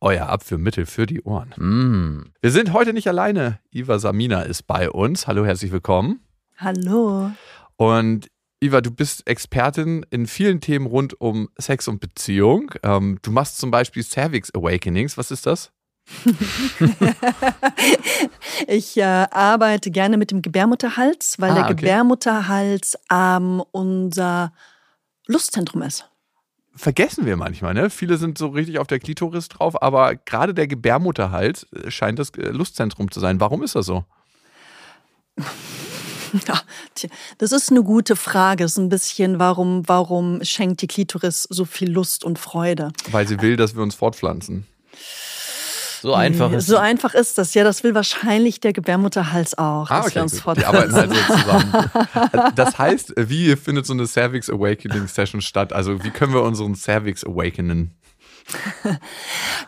Euer Abführmittel für die Ohren. Mm. Wir sind heute nicht alleine. Iva Samina ist bei uns. Hallo, herzlich willkommen. Hallo. Und Iva, du bist Expertin in vielen Themen rund um Sex und Beziehung. Ähm, du machst zum Beispiel Cervix Awakenings. Was ist das? ich äh, arbeite gerne mit dem Gebärmutterhals, weil Ah, der okay. Gebärmutterhals ähm, unser Lustzentrum ist. Vergessen wir manchmal, ne? Viele sind so richtig auf der Klitoris drauf, aber gerade der Gebärmutterhals äh, scheint das äh, Lustzentrum zu sein. Warum ist das so? Ja, das ist eine gute Frage. Es ist ein bisschen, warum, warum schenkt die Klitoris so viel Lust und Freude? Weil sie will, dass wir uns fortpflanzen. So einfach ist So einfach ist das. Ja, das will wahrscheinlich der Gebärmutterhals auch, dass wir uns Ah, gut. Die arbeiten fortpflanzen. halt so zusammen. Das heißt, wie findet so eine Cervix Awakening Session statt? Also wie können wir unseren Cervix awakenen?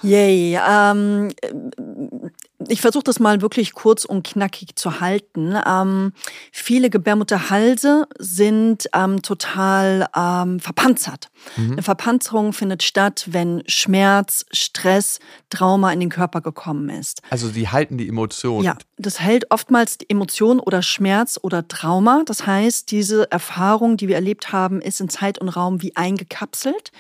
Yay. Ähm, ich versuche das mal wirklich kurz und knackig zu halten. Ähm, viele Gebärmutterhalse sind ähm, total ähm, verpanzert. Eine Verpanzerung findet statt, wenn Schmerz, Stress, Trauma in den Körper gekommen ist. Also die halten die Emotion. Ja, das hält oftmals die Emotion oder Schmerz oder Trauma. Das heißt, diese Erfahrung, die wir erlebt haben, ist in Zeit und Raum wie eingekapselt.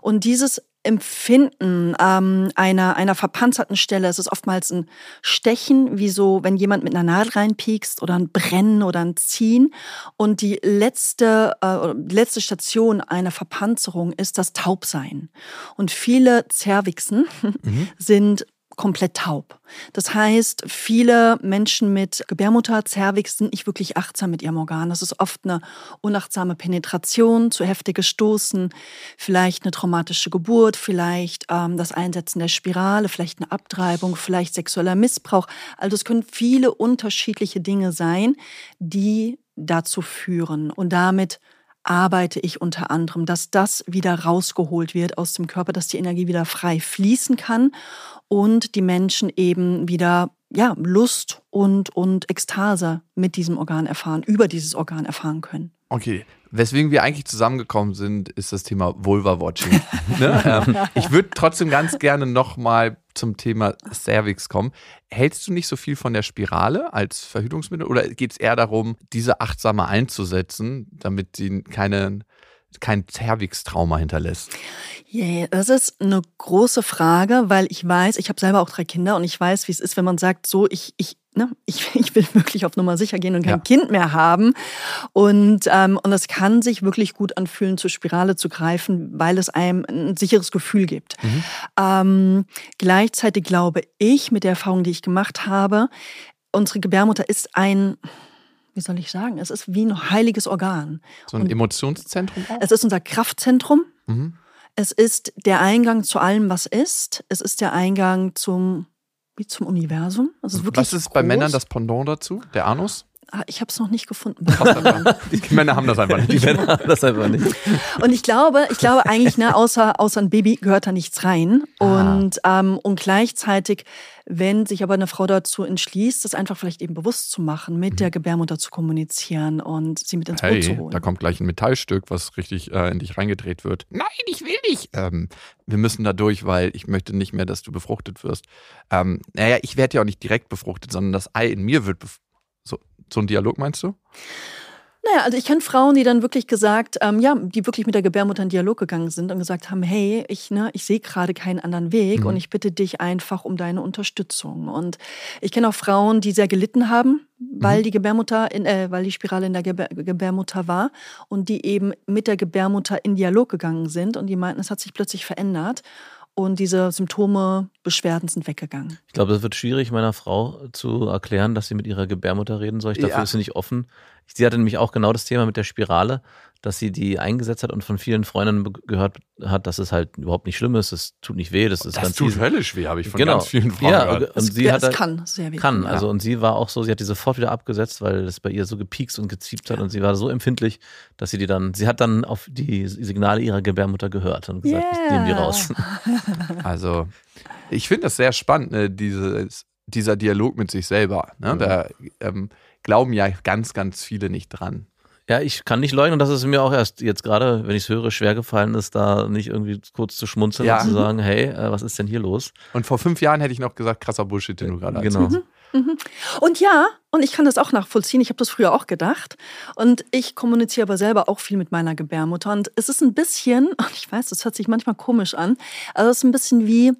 Und dieses Empfinden ähm, einer, einer verpanzerten Stelle, es ist oftmals ein Stechen, wie so, wenn jemand mit einer Nadel reinpiekst oder ein Brennen oder ein Ziehen. Und die letzte, äh, letzte Station einer Verpanzerung ist das Taubsein. Und viele Zervixen sind komplett taub. Das heißt, viele Menschen mit Gebärmutter, Zervix sind nicht wirklich achtsam mit ihrem Organ. Das ist oft eine unachtsame Penetration, zu heftiges Stoßen, vielleicht eine traumatische Geburt, vielleicht ähm, das Einsetzen der Spirale, vielleicht eine Abtreibung, vielleicht sexueller Missbrauch. Also es können viele unterschiedliche Dinge sein, die dazu führen. Und damit arbeite ich unter anderem, dass das wieder rausgeholt wird aus dem Körper, dass die Energie wieder frei fließen kann und die Menschen eben wieder ja, Lust und, und Ekstase mit diesem Organ erfahren, über dieses Organ erfahren können. Okay. Weswegen wir eigentlich zusammengekommen sind, ist das Thema Vulva-Watching. ne? ähm, ich würde trotzdem ganz gerne nochmal zum Thema Cervix kommen. Hältst du nicht so viel von der Spirale als Verhütungsmittel oder geht es eher darum, diese achtsame einzusetzen, damit sie keine, kein Cervix-Trauma hinterlässt? Yeah, das ist eine große Frage, weil ich weiß, ich habe selber auch drei Kinder und ich weiß, wie es ist, wenn man sagt, so, ich, ich, ne, ich, ich will wirklich auf Nummer sicher gehen und kein Ja. Kind mehr haben. Und, ähm, und es kann sich wirklich gut anfühlen, zur Spirale zu greifen, weil es einem ein sicheres Gefühl gibt. Ähm, gleichzeitig glaube ich, mit der Erfahrung, die ich gemacht habe, unsere Gebärmutter ist ein, wie soll ich sagen, es ist wie ein heiliges Organ. So ein Emotionszentrum auch? Es ist unser Kraftzentrum. Mhm. Es ist der Eingang zu allem, was ist. Es ist der Eingang zum, wie zum Universum. Ist wirklich Was ist bei groß. Männern das Pendant dazu? Der Anus? Ah, Ich habe es noch nicht gefunden. Die Männer haben das einfach nicht. Die Männer haben das einfach nicht. Und ich glaube, ich glaube eigentlich, ne, außer, außer ein Baby gehört da nichts rein. Und, ähm, und gleichzeitig, wenn sich aber eine Frau dazu entschließt, das einfach vielleicht eben bewusst zu machen, mit der Gebärmutter zu kommunizieren und sie mit ins Boot zu Hey, holen. da kommt gleich ein Metallstück, was richtig äh, in dich reingedreht wird. Nein, ich will nicht. Ähm, wir müssen da durch, weil ich möchte nicht mehr, dass du befruchtet wirst. Ähm, naja, ich werde ja auch nicht direkt befruchtet, sondern das Ei in mir wird bef so, ein Dialog meinst du? Naja, also ich kenne Frauen, die dann wirklich gesagt, ähm, ja, die wirklich mit der Gebärmutter in Dialog gegangen sind und gesagt haben, hey, ich, ne, ich sehe gerade keinen anderen Weg Mhm. und ich bitte dich einfach um deine Unterstützung. Und ich kenne auch Frauen, die sehr gelitten haben, weil die Gebärmutter, in, äh, weil die Spirale in der Gebär Gebärmutter war und die eben mit der Gebärmutter in Dialog gegangen sind und die meinten, es hat sich plötzlich verändert und diese Symptome, Beschwerden sind weggegangen. Ich glaube, es wird schwierig, meiner Frau zu erklären, dass sie mit ihrer Gebärmutter reden soll. Ich dafür Ja. ist sie nicht offen. Sie hatte nämlich auch genau das Thema mit der Spirale, dass sie die eingesetzt hat und von vielen Freundinnen gehört hat, dass es halt überhaupt nicht schlimm ist, es tut nicht weh, das ist Das ganz tut easy. höllisch weh, habe ich von Genau. ganz vielen Frauen Ja, gehört. und Es, sie hat es halt- kann sehr weh Kann, also und sie war auch so, sie hat die sofort wieder abgesetzt, weil das bei ihr so gepiekst und geziept hat und sie war so empfindlich, dass sie die dann, sie hat dann auf die Signale ihrer Gebärmutter gehört und gesagt, ich nehme die Yeah. raus. Also, ich finde das sehr spannend, ne, dieses, dieser Dialog mit sich selber. Ne? Mhm. Da ähm, glauben ja ganz, ganz viele nicht dran. Ja, ich kann nicht leugnen, dass es mir auch erst jetzt gerade, wenn ich es höre, schwer gefallen ist, da nicht irgendwie kurz zu schmunzeln Ja. und zu sagen, hey, äh, was ist denn hier los? Und vor fünf Jahren hätte ich noch gesagt, krasser Bullshit, den du gerade Genau. erzählst. Und ja, und ich kann das auch nachvollziehen. Ich habe das früher auch gedacht. Und ich kommuniziere aber selber auch viel mit meiner Gebärmutter. Und es ist ein bisschen, und ich weiß, das hört sich manchmal komisch an, aber es ist ein bisschen wie,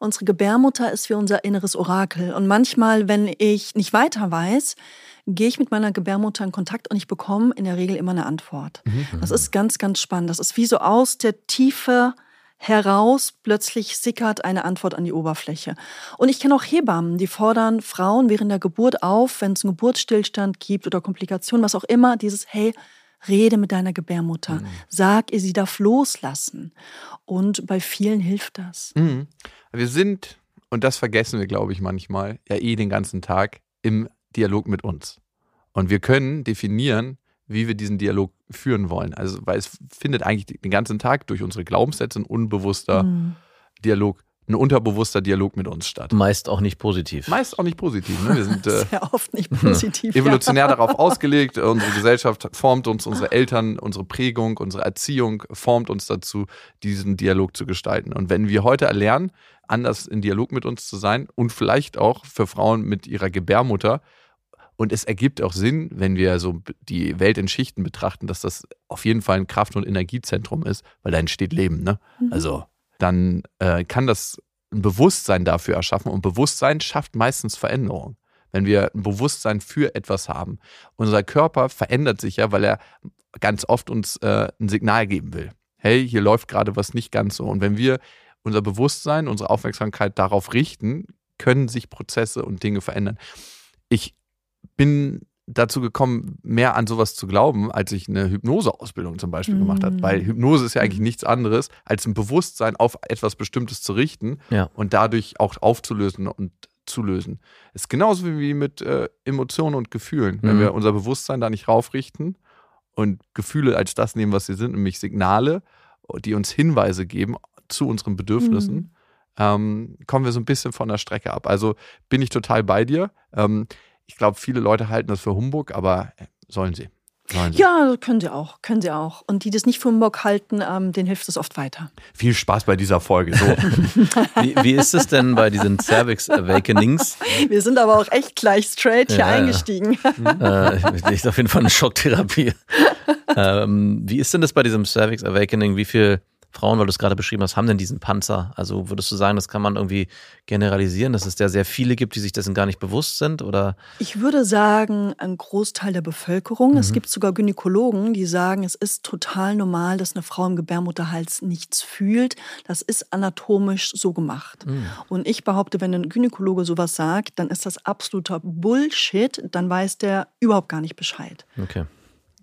unsere Gebärmutter ist wie unser inneres Orakel. Und manchmal, wenn ich nicht weiter weiß, gehe ich mit meiner Gebärmutter in Kontakt und ich bekomme in der Regel immer eine Antwort. Das ist ganz, ganz spannend. Das ist wie so aus der Tiefe heraus plötzlich sickert eine Antwort an die Oberfläche. Und ich kenne auch Hebammen, die fordern Frauen während der Geburt auf, wenn es einen Geburtsstillstand gibt oder Komplikationen, was auch immer, dieses Hey, rede mit deiner Gebärmutter, sag ihr, sie darf loslassen. Und bei vielen hilft das. Mhm. Wir sind, und das vergessen wir, glaube ich, manchmal, ja eh den ganzen Tag im Dialog mit uns. Und wir können definieren, wie wir diesen Dialog führen wollen. Also, weil es findet eigentlich den ganzen Tag durch unsere Glaubenssätze ein unbewusster Mhm. Dialog, ein unterbewusster Dialog mit uns statt. Meist auch nicht positiv. Meist auch nicht positiv. Ne? Wir sind äh, Sehr oft nicht positiv. evolutionär darauf ausgelegt. Unsere Gesellschaft formt uns, unsere Eltern, unsere Prägung, unsere Erziehung formt uns dazu, diesen Dialog zu gestalten. Und wenn wir heute erlernen, anders in Dialog mit uns zu sein und vielleicht auch für Frauen mit ihrer Gebärmutter, und es ergibt auch Sinn, wenn wir so die Welt in Schichten betrachten, dass das auf jeden Fall ein Kraft- und Energiezentrum ist, weil da entsteht Leben. Ne? Also dann äh, kann das ein Bewusstsein dafür erschaffen und Bewusstsein schafft meistens Veränderung. Wenn wir ein Bewusstsein für etwas haben. Unser Körper verändert sich ja, weil er ganz oft uns äh, ein Signal geben will. Hey, hier läuft gerade was nicht ganz so. Und wenn wir unser Bewusstsein, unsere Aufmerksamkeit darauf richten, können sich Prozesse und Dinge verändern. Ich bin dazu gekommen, mehr an sowas zu glauben, als ich eine Hypnoseausbildung zum Beispiel gemacht habe. Mm. Weil Hypnose ist ja eigentlich nichts anderes, als ein Bewusstsein auf etwas Bestimmtes zu richten Ja. und dadurch auch aufzulösen und zu lösen. Ist genauso wie mit äh, Emotionen und Gefühlen. Wenn Mhm. wir unser Bewusstsein da nicht raufrichten und Gefühle als das nehmen, was sie sind, nämlich Signale, die uns Hinweise geben zu unseren Bedürfnissen, Mhm. ähm, kommen wir so ein bisschen von der Strecke ab. Also bin ich total bei dir. Ähm, ich glaube, viele Leute halten das für Humbug, aber äh, sollen sie. Sollen sie. Ja, können sie auch, können sie auch. Und die das nicht für Bock halten, ähm, denen hilft es oft weiter. Viel Spaß bei dieser Folge. So. Wie, wie ist es denn bei diesen Cervix Awakenings? Wir sind aber auch echt gleich straight hier Ja, ja. eingestiegen. äh, das ist auf jeden Fall eine Schocktherapie. ähm, wie ist denn das bei diesem Cervix Awakening? Wie viele Frauen, weil du es gerade beschrieben hast, haben denn diesen Panzer? Also würdest du sagen, das kann man irgendwie generalisieren, dass es da sehr viele gibt, die sich dessen gar nicht bewusst sind? Oder Ich würde sagen, ein Großteil der Bevölkerung. Mhm. Es gibt sogar Gynäkologen, die sagen, es ist total normal, dass eine Frau im Gebärmutterhals nichts fühlt. Das ist anatomisch so gemacht. Mhm. Und ich behaupte, wenn ein Gynäkologe sowas sagt, dann ist das absoluter Bullshit. Dann weiß der überhaupt gar nicht Bescheid. okay.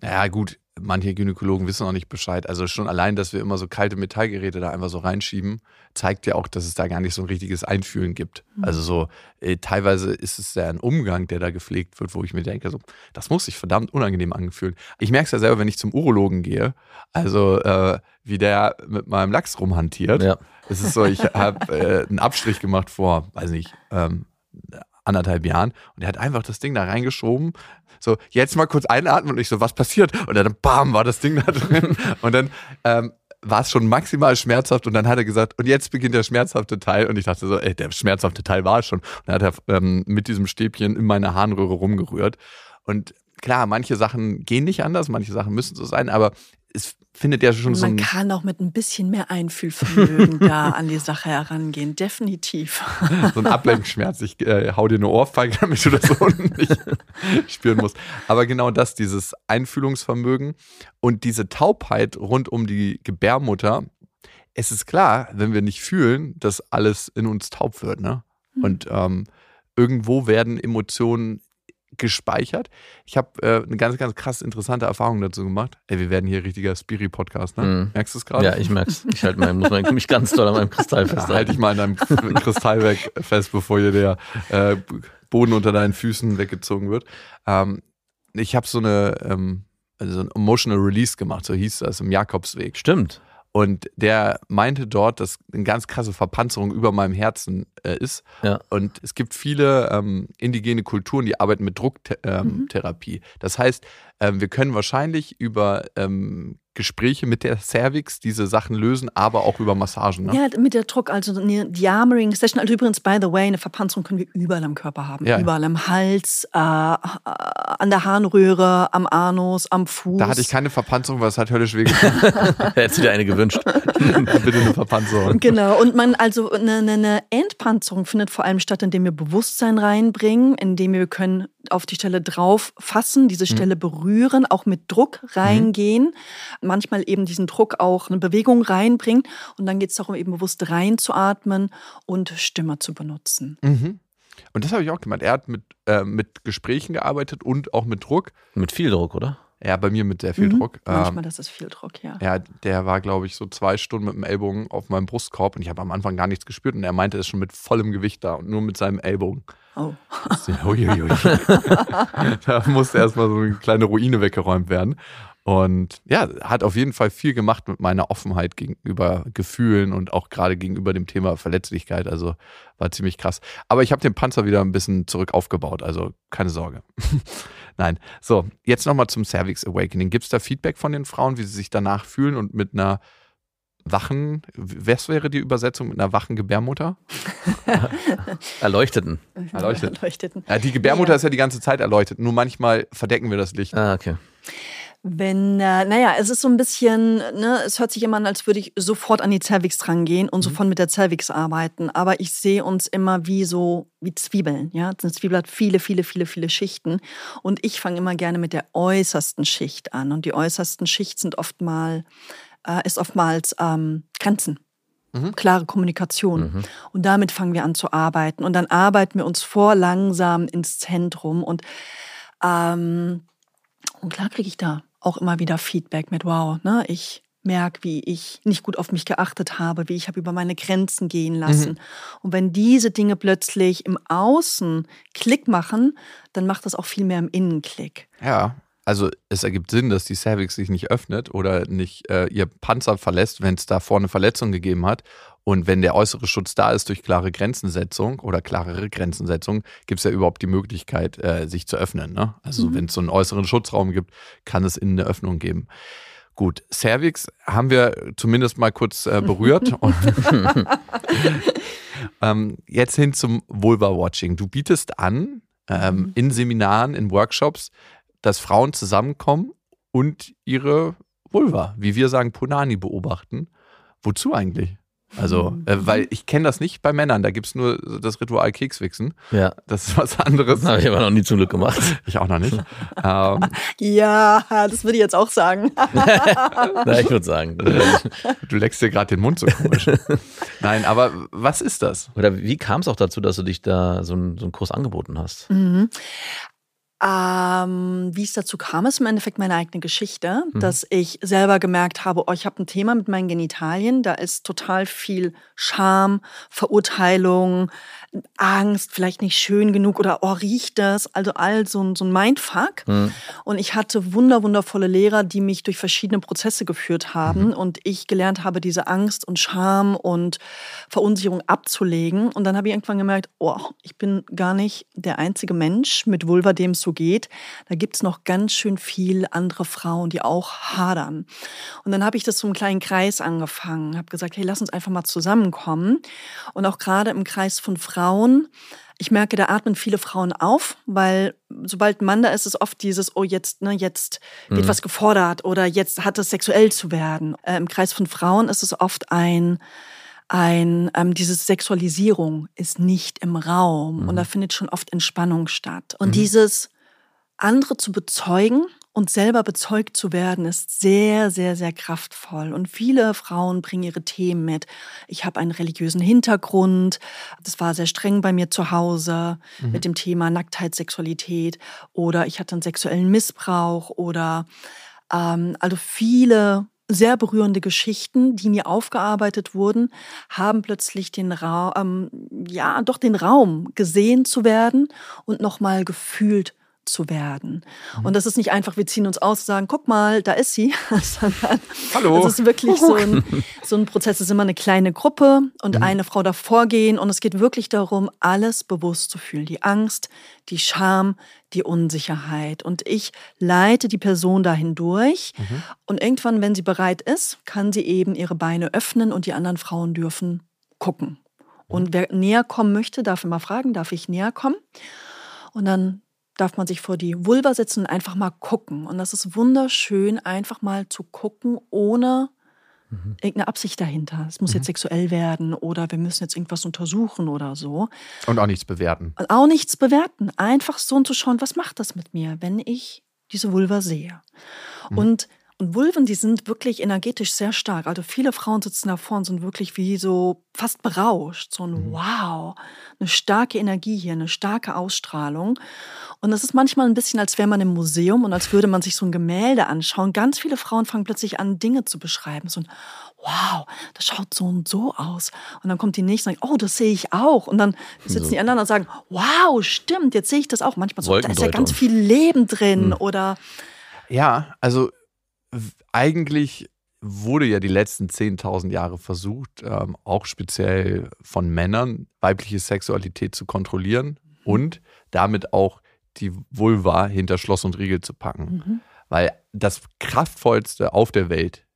Ja, gut, manche Gynäkologen wissen auch nicht Bescheid. Also schon allein, dass wir immer so kalte Metallgeräte da einfach so reinschieben, zeigt ja auch, dass es da gar nicht so ein richtiges Einfühlen gibt. Also so, äh, teilweise ist es ja ein Umgang, der da gepflegt wird, wo ich mir denke, so, das muss sich verdammt unangenehm anfühlen. Ich merke es ja selber, wenn ich zum Urologen gehe, also äh, wie der mit meinem Lachs rumhantiert. Ja. Es ist so, ich habe äh, einen Abstrich gemacht vor, weiß nicht, ähm, anderthalb Jahren und er hat einfach das Ding da reingeschoben. So, jetzt mal kurz einatmen und ich so, was passiert? Und dann bam, war das Ding da drin. Und dann ähm, war es schon maximal schmerzhaft und dann hat er gesagt, und jetzt beginnt der schmerzhafte Teil. Und ich dachte so, ey, der schmerzhafte Teil war es schon. Und dann hat er ähm, mit diesem Stäbchen in meine Harnröhre rumgerührt. Und klar, manche Sachen gehen nicht anders, manche Sachen müssen so sein, aber es findet ja schon so man kann auch mit ein bisschen mehr Einfühlvermögen da an die Sache herangehen. Definitiv. so ein Ablenkschmerz. Ich äh, hau dir eine Ohrfeige, damit du das unten nicht spüren musst. Aber genau das, dieses Einfühlungsvermögen und diese Taubheit rund um die Gebärmutter. Es ist klar, wenn wir nicht fühlen, dass alles in uns taub wird. Ne? Und ähm, irgendwo werden Emotionen gespeichert. Ich habe äh, eine ganz, ganz krass interessante Erfahrung dazu gemacht. Ey, wir werden hier richtiger Spiri-Podcast, ne? Mhm. Merkst du es gerade? Ja, ich merk's. Ich halt mein, muss mein, mich ganz doll an meinem Kristall festhalten. halt dich mal an deinem Kristall weg fest, bevor hier der äh, Boden unter deinen Füßen weggezogen wird. Ähm, ich habe so eine ähm, also ein Emotional Release gemacht, so hieß das, im Jakobsweg. Stimmt. Und der meinte dort, dass eine ganz krasse Verpanzerung über meinem Herzen äh, ist. Ja. Und es gibt viele ähm, indigene Kulturen, die arbeiten mit Drucktherapie. Das heißt, ähm, wir können wahrscheinlich über ähm, Gespräche mit der Cervix diese Sachen lösen, aber auch über Massagen. Ne? Ja, mit der Druck, also eine Diamoring Session. Also übrigens, by the way, eine Verpanzerung können wir überall am Körper haben. Ja. Überall am Hals, äh, äh, an der Harnröhre, am Anus, am Fuß. Da hatte ich keine Verpanzerung, weil es hat höllisch wehgetan. Hättest du dir eine gewünscht. Bitte eine Verpanzerung. Genau, und man, also eine, eine- eine Entpanzerung findet vor allem statt, indem wir Bewusstsein reinbringen, indem wir können auf die Stelle drauf fassen, diese Stelle berühren, auch mit Druck reingehen, manchmal eben diesen Druck auch eine Bewegung reinbringen und dann geht es darum, eben bewusst reinzuatmen und Stimme zu benutzen. Mhm. Und das habe ich auch gemacht. Er hat mit, äh, mit Gesprächen gearbeitet und auch mit Druck. Mit viel Druck, oder? Ja, bei mir mit sehr viel Mhm. Druck. Ähm, Manchmal, das ist viel Druck, ja. Ja, der war, glaube ich, so zwei Stunden mit dem Ellbogen auf meinem Brustkorb und ich habe am Anfang gar nichts gespürt und er meinte, er ist schon mit vollem Gewicht da und nur mit seinem Ellbogen. Oh. Uiuiui. da musste erstmal so eine kleine Ruine weggeräumt werden. Und ja, hat auf jeden Fall viel gemacht mit meiner Offenheit gegenüber Gefühlen und auch gerade gegenüber dem Thema Verletzlichkeit. Also war ziemlich krass. Aber ich habe den Panzer wieder ein bisschen zurück aufgebaut, also keine Sorge. Nein. So, jetzt nochmal zum Cervix Awakening. Gibt es da Feedback von den Frauen, wie sie sich danach fühlen und mit einer wachen, was wäre die Übersetzung mit einer wachen Gebärmutter? Erleuchteten. Erleuchtet. Erleuchteten. Ja, die Gebärmutter Ja. ist ja die ganze Zeit erleuchtet, nur manchmal verdecken wir das Licht. Ah, okay. Wenn, äh, naja, es ist so ein bisschen, ne, es hört sich immer an, als würde ich sofort an die Cervix dran gehen und sofort mit der Cervix arbeiten. Aber ich sehe uns immer wie so, wie Zwiebeln, ja. Eine Zwiebel hat viele, viele, viele, viele Schichten. Und ich fange immer gerne mit der äußersten Schicht an. Und die äußersten Schicht sind oftmal, äh, ist oftmals ähm, Grenzen. Klare Kommunikation. Und damit fangen wir an zu arbeiten. Und dann arbeiten wir uns vor langsam ins Zentrum. Und ähm, und klar kriege ich da auch immer wieder Feedback mit, wow, ne, ich merke, wie ich nicht gut auf mich geachtet habe, wie ich habe über meine Grenzen gehen lassen. Und wenn diese Dinge plötzlich im Außen Klick machen, dann macht das auch viel mehr im Innen Klick. Ja, also es ergibt Sinn, dass die Cervix sich nicht öffnet oder nicht äh, ihr Panzer verlässt, wenn es da vorne Verletzung gegeben hat. Und wenn der äußere Schutz da ist durch klare Grenzensetzung oder klarere Grenzensetzung, gibt es ja überhaupt die Möglichkeit, äh, sich zu öffnen. Ne? Also wenn es so einen äußeren Schutzraum gibt, kann es innen eine Öffnung geben. Gut, Cervix haben wir zumindest mal kurz äh, berührt. Ähm, jetzt hin zum Vulva-Watching. Du bietest an, ähm, in Seminaren, in Workshops, dass Frauen zusammenkommen und ihre Vulva, wie wir sagen, Punani beobachten. Wozu eigentlich? Also, äh, weil ich kenne das nicht bei Männern, da gibt es nur das Ritual Kekswichsen. Ja. Das ist was anderes. Das habe ich aber noch nie zum Glück gemacht. Ich auch noch nicht. ähm, Ja, das würde ich jetzt auch sagen. Na, ich würde sagen. du leckst dir gerade den Mund so komisch. Nein, aber was ist das? Oder wie kam es auch dazu, dass du dich da so, einen- so einen Kurs angeboten hast? Mhm. Ähm, wie es dazu kam, ist im Endeffekt meine eigene Geschichte, dass ich selber gemerkt habe, oh, ich habe ein Thema mit meinen Genitalien, da ist total viel Scham, Verurteilung, Angst, vielleicht nicht schön genug oder oh, riecht das? Also all so ein, so ein Mindfuck. Und ich hatte wunder, wundervolle Lehrer, die mich durch verschiedene Prozesse geführt haben und ich gelernt habe, diese Angst und Scham und Verunsicherung abzulegen. Und dann habe ich irgendwann gemerkt, oh, ich bin gar nicht der einzige Mensch mit Vulva, dem es so geht. Da gibt es noch ganz schön viel andere Frauen, die auch hadern. Und dann habe ich das so im kleinen Kreis angefangen, habe gesagt, hey, lass uns einfach mal zusammenkommen. Und auch gerade im Kreis von Frauen, ich merke, da atmen viele Frauen auf, weil sobald ein Mann da ist, ist oft dieses, oh, jetzt, ne, jetzt wird was gefordert oder jetzt hat es sexuell zu werden. Äh, Im Kreis von Frauen ist es oft ein, ein, ähm, diese Sexualisierung ist nicht im Raum und da findet schon oft Entspannung statt. Und dieses andere zu bezeugen uns selber bezeugt zu werden, ist sehr, sehr, sehr kraftvoll. Und viele Frauen bringen ihre Themen mit. Ich habe einen religiösen Hintergrund. Das war sehr streng bei mir zu Hause mhm. mit dem Thema Nacktheit, Sexualität. Oder ich hatte einen sexuellen Missbrauch. Oder ähm, also viele sehr berührende Geschichten, die mir aufgearbeitet wurden, haben plötzlich den Raum, ähm, ja, doch den Raum gesehen zu werden und nochmal gefühlt zu werden. Mhm. Und das ist nicht einfach, wir ziehen uns aus und sagen, guck mal, da ist sie, Hallo. es ist wirklich so ein, so ein Prozess. Es ist immer eine kleine Gruppe und mhm. eine Frau davor gehen und es geht wirklich darum, alles bewusst zu fühlen. Die Angst, die Scham, die Unsicherheit. Und ich leite die Person dahin durch mhm. und irgendwann, wenn sie bereit ist, kann sie eben ihre Beine öffnen und die anderen Frauen dürfen gucken. Und wer näher kommen möchte, darf immer fragen, darf ich näher kommen? Und dann darf man sich vor die Vulva setzen und einfach mal gucken. Und das ist wunderschön, einfach mal zu gucken, ohne mhm. irgendeine Absicht dahinter. Es muss mhm. jetzt sexuell werden oder wir müssen jetzt irgendwas untersuchen oder so. Und auch nichts bewerten. Und auch nichts bewerten. Einfach so zu schauen, was macht das mit mir, wenn ich diese Vulva sehe. Mhm. Und und Vulven, die sind wirklich energetisch sehr stark. Also viele Frauen sitzen davor und sind wirklich wie so fast berauscht. So ein mhm. Wow, eine starke Energie hier, eine starke Ausstrahlung. Und das ist manchmal ein bisschen, als wäre man im Museum und als würde man sich so ein Gemälde anschauen. Ganz viele Frauen fangen plötzlich an, Dinge zu beschreiben. So ein Wow, das schaut so und so aus. Und dann kommt die nächste und sagt, oh, das sehe ich auch. Und dann sitzen so. die anderen und sagen, wow, stimmt, jetzt sehe ich das auch. Manchmal so, da ist ja ganz viel Leben drin. Mhm. Oder ja, also eigentlich wurde ja die letzten 10.000 Jahre versucht, ähm, auch speziell von Männern, weibliche Sexualität zu kontrollieren mhm. und damit auch die Vulva hinter Schloss und Riegel zu packen. Mhm. Weil das kraftvollste auf der Welt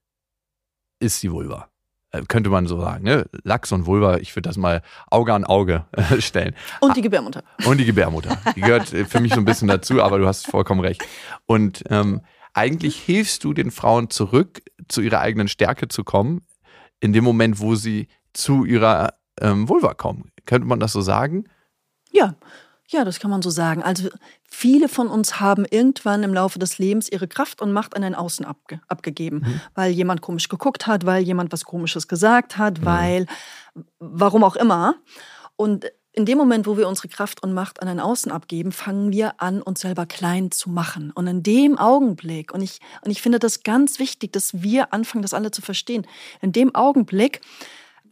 ist die Vulva. Äh, könnte man so sagen. Ne? Lachs und Vulva, ich würde das mal Auge an Auge äh, stellen. Und die Gebärmutter. Und die Gebärmutter. Die gehört für mich so ein bisschen dazu, aber du hast vollkommen recht. Und ähm, eigentlich hilfst du den Frauen zurück, zu ihrer eigenen Stärke zu kommen, in dem Moment, wo sie zu ihrer ähm, Vulva kommen. Könnte man das so sagen? Ja, ja, das kann man so sagen. Also viele von uns haben irgendwann im Laufe des Lebens ihre Kraft und Macht an den Außen abge abgegeben, mhm. weil jemand komisch geguckt hat, weil jemand was Komisches gesagt hat, mhm. weil warum auch immer. Und in dem Moment, wo wir unsere Kraft und Macht an den Außen abgeben, fangen wir an, uns selber klein zu machen. Und in dem Augenblick, und ich, und ich finde das ganz wichtig, dass wir anfangen, das alle zu verstehen, in dem Augenblick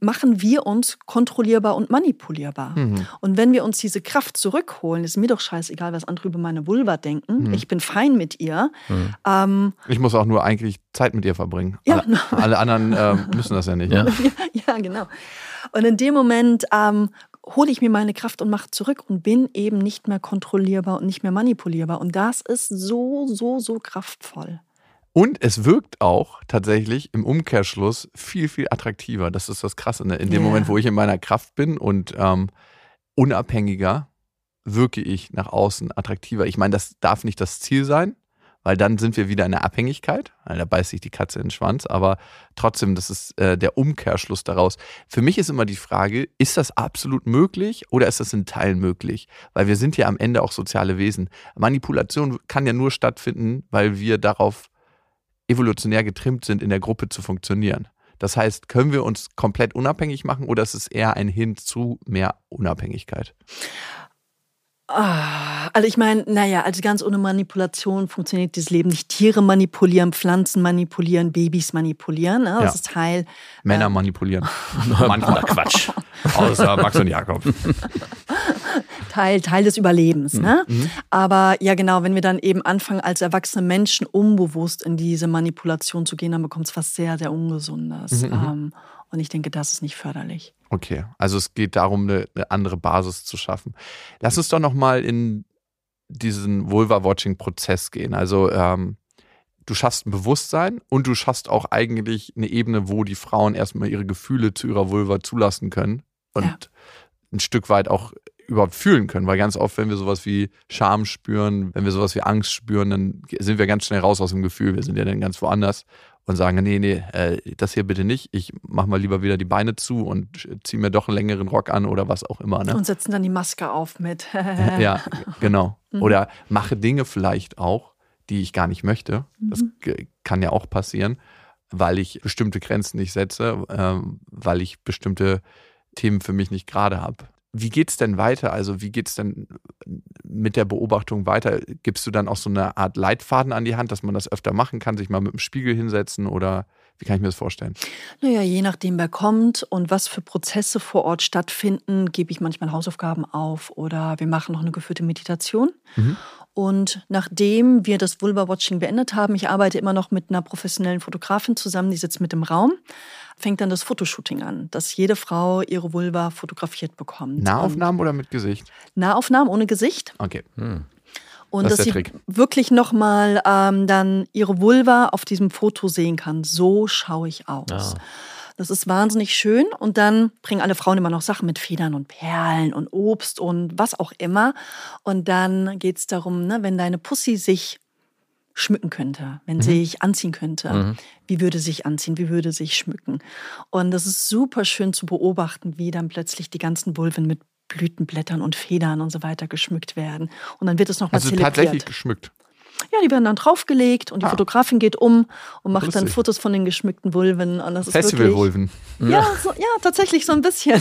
machen wir uns kontrollierbar und manipulierbar. Mhm. Und wenn wir uns diese Kraft zurückholen, ist mir doch scheißegal, was andere über meine Vulva denken. Mhm. Ich bin fein mit ihr. Mhm. Ähm, ich muss auch nur eigentlich Zeit mit ihr verbringen. Ja. Alle, alle anderen äh, müssen das ja nicht. Ja, ja genau. Und in dem Moment ähm, hole ich mir meine Kraft und Macht zurück und bin eben nicht mehr kontrollierbar und nicht mehr manipulierbar. Und das ist so, so, so kraftvoll. Und es wirkt auch tatsächlich im Umkehrschluss viel, viel attraktiver. Das ist das Krasse. Ne? In dem yeah. Moment, wo ich in meiner Kraft bin und ähm, unabhängiger, wirke ich nach außen attraktiver. Ich meine, das darf nicht das Ziel sein, weil dann sind wir wieder in der Abhängigkeit. Da beißt sich die Katze in den Schwanz, aber trotzdem, das ist äh, der Umkehrschluss daraus. Für mich ist immer die Frage, ist das absolut möglich oder ist das in Teilen möglich? Weil wir sind ja am Ende auch soziale Wesen. Manipulation kann ja nur stattfinden, weil wir darauf evolutionär getrimmt sind, in der Gruppe zu funktionieren. Das heißt, können wir uns komplett unabhängig machen oder ist es eher ein Hin zu mehr Unabhängigkeit? Ah, also ich meine, naja, also ganz ohne Manipulation funktioniert dieses Leben nicht. Tiere manipulieren, Pflanzen manipulieren, Babys manipulieren. Ne? Das ja. ist Teil. Männer äh, manipulieren. Manchmal Quatsch. Außer Max und Jakob. Teil, Teil des Überlebens. Mhm. Ne? Mhm. Aber ja, genau, wenn wir dann eben anfangen, als erwachsene Menschen unbewusst in diese Manipulation zu gehen, dann bekommt es was sehr, sehr Ungesundes. Mhm, mhm. ähm, und ich denke, das ist nicht förderlich. Okay, also es geht darum, eine, eine andere Basis zu schaffen. Lass uns doch nochmal in diesen Vulva-Watching-Prozess gehen. Also ähm, du schaffst ein Bewusstsein und du schaffst auch eigentlich eine Ebene, wo die Frauen erstmal ihre Gefühle zu ihrer Vulva zulassen können und ja. ein Stück weit auch überhaupt fühlen können. Weil ganz oft, wenn wir sowas wie Scham spüren, wenn wir sowas wie Angst spüren, dann sind wir ganz schnell raus aus dem Gefühl. Wir sind ja dann ganz woanders und sagen, nee, nee, äh, das hier bitte nicht. Ich mach mal lieber wieder die Beine zu und ziehe mir doch einen längeren Rock an oder was auch immer. Ne? Und setzen dann die Maske auf mit. ja, genau. Mhm. Oder mache Dinge vielleicht auch, die ich gar nicht möchte. Das g- kann ja auch passieren, weil ich bestimmte Grenzen nicht setze, ähm, weil ich bestimmte Themen für mich nicht gerade habe. Wie geht's denn weiter? Also wie geht's denn mit der Beobachtung weiter? Gibst du dann auch so eine Art Leitfaden an die Hand, dass man das öfter machen kann, sich mal mit dem Spiegel hinsetzen oder wie kann ich mir das vorstellen? Naja, je nachdem, wer kommt und was für Prozesse vor Ort stattfinden, gebe ich manchmal Hausaufgaben auf oder wir machen noch eine geführte Meditation. Und nachdem wir das Vulva-Watching beendet haben, ich arbeite immer noch mit einer professionellen Fotografin zusammen, die sitzt mit im Raum, fängt dann das Fotoshooting an, dass jede Frau ihre Vulva fotografiert bekommt. Nahaufnahmen oder mit Gesicht? Und Nahaufnahmen ohne Gesicht. Okay. Und Das dass sie Trick. wirklich nochmal ähm, dann ihre Vulva auf diesem Foto sehen kann. So schaue ich aus. Ah. Das ist wahnsinnig schön. Und dann bringen alle Frauen immer noch Sachen mit Federn und Perlen und Obst und was auch immer. Und dann geht es darum, ne, wenn deine Pussy sich schmücken könnte, wenn sie sich anziehen könnte, wie würde sich anziehen, wie würde sich schmücken. Und das ist super schön zu beobachten, wie dann plötzlich die ganzen Vulven mit Blütenblättern und Federn und so weiter geschmückt werden. Und dann wird es nochmal Also zelebriert. tatsächlich geschmückt. Ja, die werden dann draufgelegt und die Ah. Fotografin geht um und macht dann Lustig. Fotos von den geschmückten Vulven. Und das ist wirklich, Festivalwulven. ja, so, ja, tatsächlich so ein bisschen.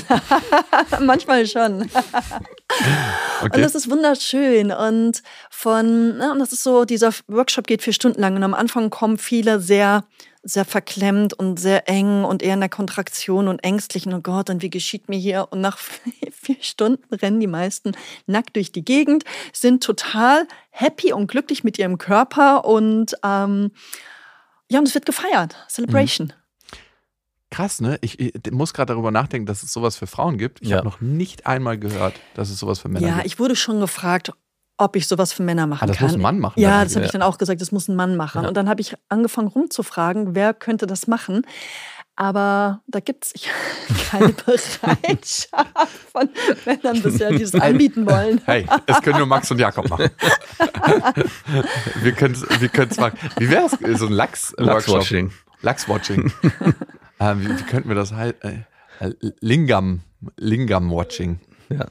Manchmal schon. Und Okay. das ist wunderschön. Und von, ne, und das ist so, dieser Workshop geht vier Stunden lang. Und am Anfang kommen viele sehr, sehr verklemmt und sehr eng und eher in der Kontraktion und ängstlich. Und oh Gott, und wie geschieht mir hier? Und nach vier Stunden rennen die meisten nackt durch die Gegend, sind total happy und glücklich mit ihrem Körper und ähm, ja, und es wird gefeiert. Celebration. Krass, ne? Ich, ich muss gerade darüber nachdenken, dass es sowas für Frauen gibt. Ich Ja. habe noch nicht einmal gehört, dass es sowas für Männer Ja, gibt. ich wurde schon gefragt, ob ich sowas für Männer machen Ah, das kann. muss ein Mann machen Ja, das habe ich dann auch gesagt, das muss ein Mann machen. Ja. Und dann habe ich angefangen rumzufragen, wer könnte das machen. Aber da gibt es keine Bereitschaft von Männern bisher, die es anbieten wollen. Hey, es können nur Max und Jakob machen. wir können es wir können's machen. Wie wäre es? So ein Lachs-Workshop? Lachswatching. Lachs-Watching. ähm, wie, wie könnten wir das halt? Äh, Lingam. Lingam-Watching. Ja.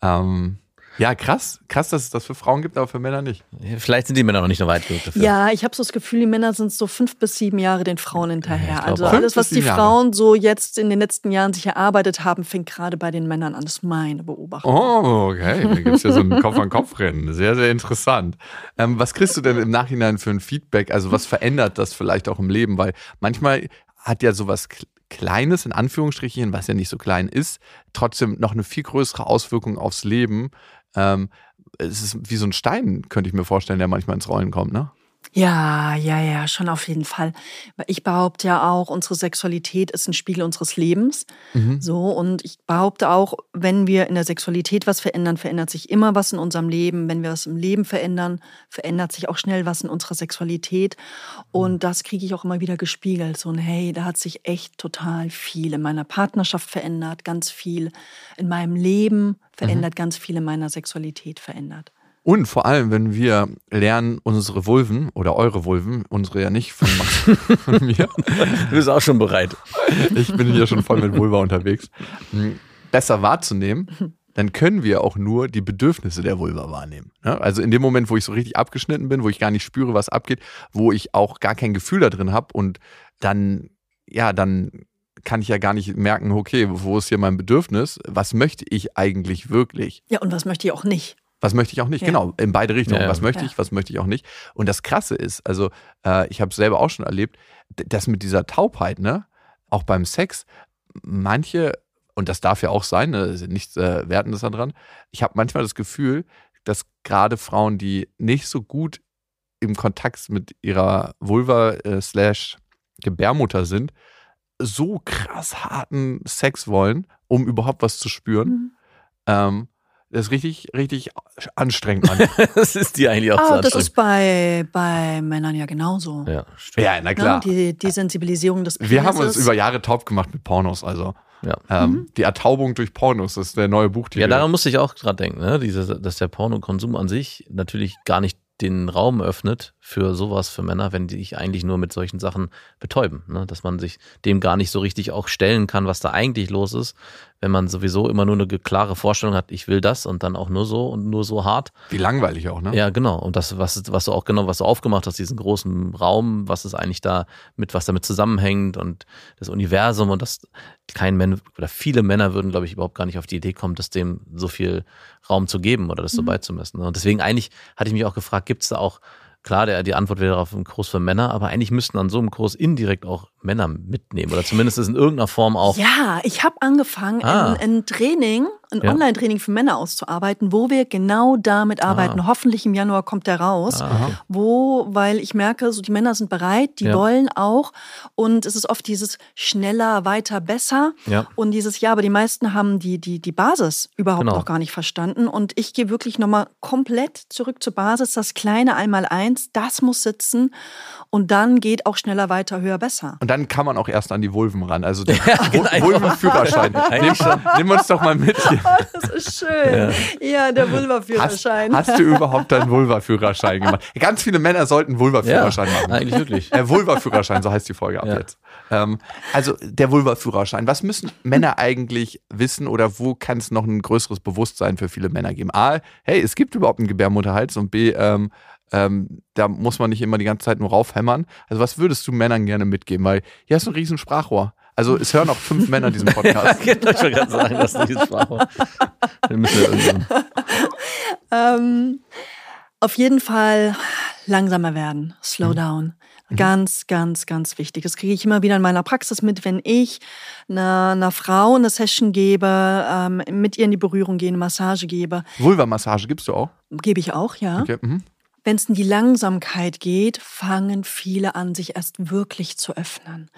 Ähm, ja, krass. Krass, dass es das für Frauen gibt, aber für Männer nicht. Vielleicht sind die Männer noch nicht so weit genug dafür. Ja, ich habe so das Gefühl, die Männer sind so fünf bis sieben Jahre den Frauen hinterher. glaub also alles, was die Jahre. Frauen so jetzt in den letzten Jahren sich erarbeitet haben, fängt gerade bei den Männern an. Das ist meine Beobachtung. Oh, okay. Da gibt es ja so ein Kopf-an-Kopf-Rennen. Sehr, sehr interessant. Ähm, was kriegst du denn im Nachhinein für ein Feedback? Also, was verändert das vielleicht auch im Leben? Weil manchmal hat ja sowas Kleines, in Anführungsstrichen, was ja nicht so klein ist, trotzdem noch eine viel größere Auswirkung aufs Leben. Ähm, es ist wie so ein Stein, könnte ich mir vorstellen, der manchmal ins Rollen kommt, ne? Ja, ja, ja, schon auf jeden Fall. Ich behaupte ja auch, unsere Sexualität ist ein Spiegel unseres Lebens. So, und ich behaupte auch, wenn wir in der Sexualität was verändern, verändert sich immer was in unserem Leben. Wenn wir was im Leben verändern, verändert sich auch schnell was in unserer Sexualität. Und das kriege ich auch immer wieder gespiegelt. So ein, hey, da hat sich echt total viel in meiner Partnerschaft verändert, ganz viel in meinem Leben verändert, ganz viel in meiner Sexualität verändert. Und vor allem, wenn wir lernen, unsere Vulven oder eure Vulven, unsere ja nicht von Max von mir, Du bist auch schon bereit. ich bin hier schon voll mit Vulva unterwegs, m, besser wahrzunehmen, dann können wir auch nur die Bedürfnisse der Vulva wahrnehmen. ne? Also in dem Moment, wo ich so richtig abgeschnitten bin, wo ich gar nicht spüre, was abgeht, wo ich auch gar kein Gefühl da drin habe und dann, ja, dann kann ich ja gar nicht merken, okay, wo ist hier mein Bedürfnis? Was möchte ich eigentlich wirklich? Ja, und was möchte ich auch nicht? Was möchte ich auch nicht? Ja. Genau, in beide Richtungen. Ja. Was möchte Ja. ich, was möchte ich auch nicht? Und das Krasse ist, also äh, ich habe es selber auch schon erlebt, d- das mit dieser Taubheit, ne, auch beim Sex, manche, und das darf ja auch sein, ne, nichts äh, Wertendes daran, ich habe manchmal das Gefühl, dass gerade Frauen, die nicht so gut im Kontakt mit ihrer Vulva äh, slash Gebärmutter sind, so krass harten Sex wollen, um überhaupt was zu spüren. Mhm. Ähm, das ist richtig, richtig anstrengend, Mann. Das ist die eigentlich auch Ah, so das ist bei, bei Männern ja genauso. Ja, stimmt. ja, na Ne? klar. Die, die Sensibilisierung des Wir haben uns Penises. über Jahre taub gemacht mit Pornos, also. Ja. Ähm, Die Ertaubung durch Pornos, das ist der neue Buchtitel. Ja, daran musste ich auch gerade denken, ne? Diese, dass der Pornokonsum an sich natürlich gar nicht den Raum öffnet für sowas für Männer, wenn die sich eigentlich nur mit solchen Sachen betäuben. Ne? Dass man sich dem gar nicht so richtig auch stellen kann, was da eigentlich los ist, wenn man sowieso immer nur eine klare Vorstellung hat, ich will das und dann auch nur so und nur so hart. Wie langweilig auch, ne? Ja, genau. Und das, was, was du auch genau, was du aufgemacht hast, diesen großen Raum, was ist eigentlich da mit, was damit zusammenhängt und das Universum und das kein Mann oder viele Männer würden, glaube ich, überhaupt gar nicht auf die Idee kommen, das dem so viel Raum zu geben oder das so beizumessen. Und deswegen eigentlich hatte ich mich auch gefragt, gibt es da auch Klar, der, die Antwort wäre auf einen Kurs für Männer, aber eigentlich müssten an so einem Kurs indirekt auch Männer mitnehmen oder zumindest in irgendeiner Form auch. Ja, ich habe angefangen, Ah. ein, ein Training, ein Ja. Online-Training für Männer auszuarbeiten, wo wir genau damit arbeiten. Hoffentlich im Januar kommt der raus. Ah, okay. Wo, weil ich merke, so die Männer sind bereit, die Ja. wollen auch. Und es ist oft dieses schneller, weiter, besser. Ja. Und dieses, ja, aber die meisten haben die, die, die Basis überhaupt Genau. noch gar nicht verstanden. Und ich gehe wirklich nochmal komplett zurück zur Basis. Das kleine Einmaleins, das muss sitzen. Und dann geht auch schneller, weiter, höher, besser. Und dann kann man auch erst an die Vulven ran. Also den genau. Vulvenführerschein. nimm, Eigentlich schon. nimm uns doch mal mit. Hier. Das ist schön. Ja, der Hast, Vulva-Führerschein. hast du überhaupt deinen Vulva-Führerschein gemacht? Ganz viele Männer sollten Vulva-Führerschein ja, machen. Eigentlich wirklich. Äh, Vulva-Führerschein, so heißt die Folge ab Ja. jetzt. Ähm, also der Vulva-Führerschein. Was müssen Männer eigentlich wissen oder wo kann es noch ein größeres Bewusstsein für viele Männer geben? A, hey, es gibt überhaupt einen Gebärmutterhals und B, ähm, ähm, da muss man nicht immer die ganze Zeit nur raufhämmern. Also was würdest du Männern gerne mitgeben? Weil hier hast du ein riesen Sprachrohr. Also es hören auch fünf Männer diesen Podcast. Genau, ich wollte gerade sagen, dass du dieses Sprachrohr. Dann müssen wir irgendwann. Ähm, auf jeden Fall langsamer werden, slow down. Ganz, ganz, ganz wichtig. Das kriege ich immer wieder in meiner Praxis mit, wenn ich einer, einer Frau eine Session gebe, ähm, mit ihr in die Berührung gehe, eine Massage gebe. Vulva-Massage gibst du auch? Gebe ich auch, ja. Okay. Mhm. Wenn es in die Langsamkeit geht, fangen viele an, sich erst wirklich zu öffnen.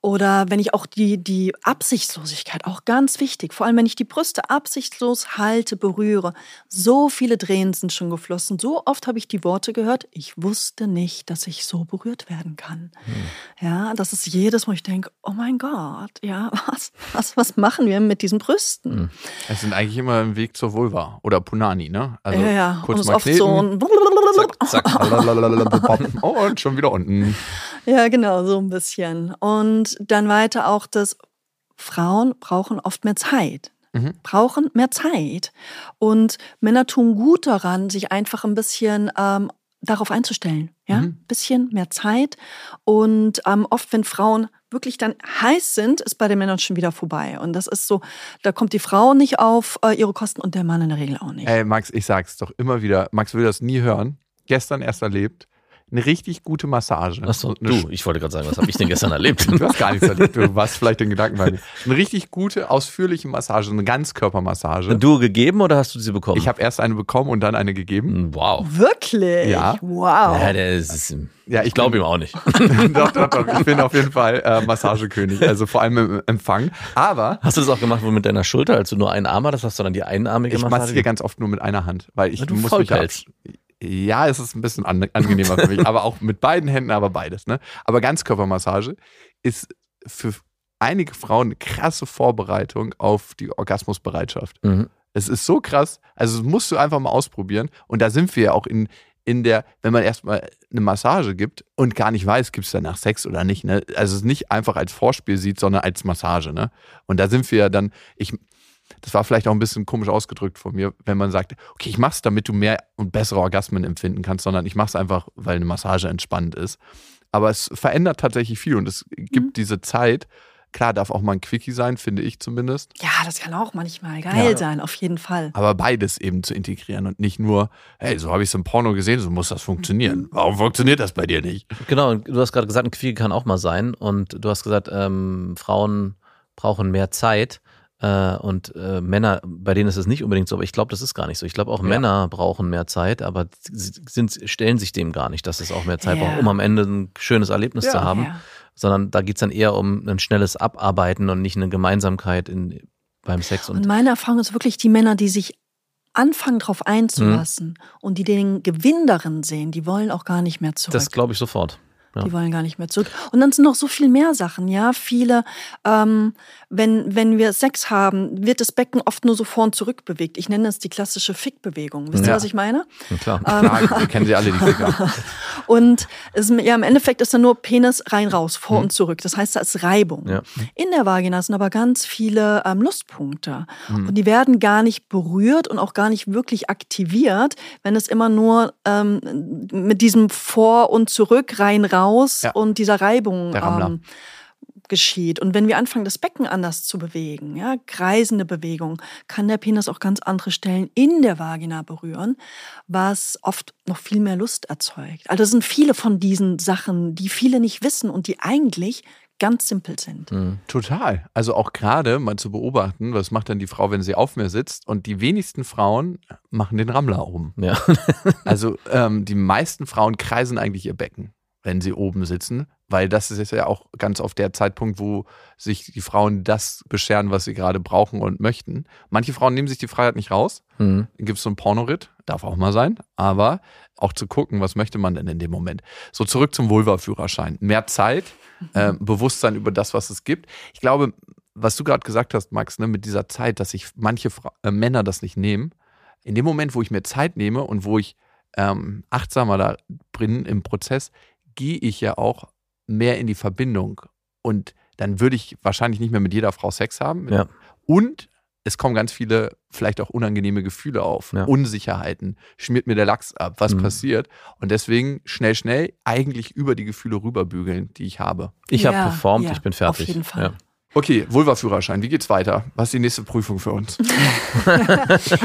Oder wenn ich auch die, die Absichtslosigkeit, auch ganz wichtig, vor allem wenn ich die Brüste absichtslos halte, berühre. So viele Tränen sind schon geflossen. So oft habe ich die Worte gehört, ich wusste nicht, dass ich so berührt werden kann. Ja, das ist jedes Mal, ich denke, oh mein Gott, ja, was, was, was machen wir mit diesen Brüsten? Es sind eigentlich immer ein Weg zur Vulva oder Punani, ne? Also ja, ja, kurz und mal oft kneten. so ein Zack. Oh, und schon wieder unten. Ja, genau, so ein bisschen. Und dann weiter auch das, Frauen brauchen oft mehr Zeit. Mhm. Brauchen mehr Zeit. Und Männer tun gut daran, sich einfach ein bisschen ähm, darauf einzustellen. Ja, Mhm. bisschen mehr Zeit. Und ähm, oft, wenn Frauen wirklich dann heiß sind, ist bei den Männern schon wieder vorbei. Und das ist so, da kommt die Frau nicht auf äh, ihre Kosten und der Mann in der Regel auch nicht. Ey, Max, ich sag's doch immer wieder. Max will das nie hören. Gestern erst erlebt. Eine richtig gute Massage. Achso, Und du, ich wollte gerade sagen, was habe ich denn gestern erlebt? Du hast gar nichts erlebt. Du warst vielleicht in Gedanken bei mir. Eine richtig gute, ausführliche Massage, eine Ganzkörpermassage. Du gegeben oder hast du sie bekommen? Ich habe erst eine bekommen und dann eine gegeben. Hm, Wow. Wirklich? Ja. Wow. Ja, der ist, Ja, ich glaube ihm auch nicht. doch, doch, doch. Ich bin auf jeden Fall äh, Massagekönig. Also vor allem im Empfang. Aber Hast du das auch gemacht wo mit deiner Schulter, als du nur einen Arm hattest, hast du dann die einarmige ich Massage? massiere ganz oft nur mit einer Hand, weil ich Weil du muss mich ja Vollpelz. Ja, es ist ein bisschen an, angenehmer für mich, aber auch mit beiden Händen, aber beides. Ne? Aber Ganzkörpermassage ist für einige Frauen eine krasse Vorbereitung auf die Orgasmusbereitschaft. Mhm. Es ist so krass, also das musst du einfach mal ausprobieren. Und da sind wir ja auch in, in der, wenn man erstmal eine Massage gibt und gar nicht weiß, gibt es danach Sex oder nicht. Ne? Also es nicht einfach als Vorspiel sieht, sondern als Massage. Ne? Und da sind wir ja dann, ich, das war vielleicht auch ein bisschen komisch ausgedrückt von mir, wenn man sagt, okay, ich mach's, damit du mehr und bessere Orgasmen empfinden kannst, sondern ich mach's einfach, weil eine Massage entspannt ist. Aber es verändert tatsächlich viel und es gibt diese Zeit. Klar, darf auch mal ein Quickie sein, finde ich zumindest. Ja, das kann auch manchmal geil Ja. sein, auf jeden Fall. Aber beides eben zu integrieren und nicht nur, hey, so habe ich es im Porno gesehen, so muss das funktionieren. Warum funktioniert das bei dir nicht? Genau, und du hast gerade gesagt, ein Quickie kann auch mal sein. Und du hast gesagt, ähm, Frauen brauchen mehr Zeit. Äh, und äh, Männer, bei denen ist es nicht unbedingt so, aber ich glaube, das ist gar nicht so. Ich glaube, auch Ja. Männer brauchen mehr Zeit, aber sie sind, stellen sich dem gar nicht, dass es auch mehr Zeit Ja. braucht, um am Ende ein schönes Erlebnis Ja. zu haben. Sondern da geht's dann eher um ein schnelles Abarbeiten und nicht eine Gemeinsamkeit in, beim Sex. Und, Und meine Erfahrung ist wirklich, die Männer, die sich anfangen, darauf einzulassen Mhm. und die den Gewinn darin sehen, die wollen auch gar nicht mehr zurück. das glaube ich sofort. Ja. Die wollen gar nicht mehr zurück. Und dann sind noch so viel mehr Sachen, ja. Viele, ähm, wenn, wenn wir Sex haben, wird das Becken oft nur so vor und zurück bewegt. Ich nenne das die klassische Fickbewegung. Wisst ihr, Ja. was ich meine? Ja, klar. Klar, wir kennen sie alle, die Ficker. Und es, ja, im Endeffekt ist dann nur Penis rein, raus, vor und zurück. Das heißt, da ist Reibung. Ja. In der Vagina sind aber ganz viele ähm, Lustpunkte. Und die werden gar nicht berührt und auch gar nicht wirklich aktiviert, wenn es immer nur ähm, mit diesem Vor und Zurück, rein, raus Ja. und dieser Reibung ähm, geschieht. Und wenn wir anfangen, das Becken anders zu bewegen, ja, kreisende Bewegung, kann der Penis auch ganz andere Stellen in der Vagina berühren, was oft noch viel mehr Lust erzeugt. Also es sind viele von diesen Sachen, die viele nicht wissen und die eigentlich ganz simpel sind. Total. Also auch gerade mal zu beobachten, was macht dann die Frau, wenn sie auf mir sitzt? Und die wenigsten Frauen machen den Rammler oben. Ja. Also ähm, die meisten Frauen kreisen eigentlich ihr Becken, wenn sie oben sitzen, weil das ist ja auch ganz oft der Zeitpunkt, wo sich die Frauen das bescheren, was sie gerade brauchen und möchten. Manche Frauen nehmen sich die Freiheit nicht raus. Mhm. Gibt es so einen Pornorit, darf auch mal sein, aber auch zu gucken, was möchte man denn in dem Moment. So zurück zum Vulva-Führerschein. Mehr Zeit, äh, Bewusstsein über das, was es gibt. Ich glaube, was du gerade gesagt hast, Max, ne, mit dieser Zeit, dass sich manche Fra äh, Männer das nicht nehmen. In dem Moment, wo ich mir Zeit nehme und wo ich ähm, achtsamer da bin im Prozess, gehe ich ja auch mehr in die Verbindung. Und dann würde ich wahrscheinlich nicht mehr mit jeder Frau Sex haben. Ja. Und es kommen ganz viele, vielleicht auch unangenehme Gefühle auf, Ja. Unsicherheiten, schmiert mir der Lachs ab, was Mhm. passiert. Und deswegen schnell, schnell eigentlich über die Gefühle rüberbügeln, die ich habe. Ich Ja, habe performt, ja, ich bin fertig. auf jeden Fall. Okay, Vulva-Führerschein, wie geht's weiter? Was ist die nächste Prüfung für uns?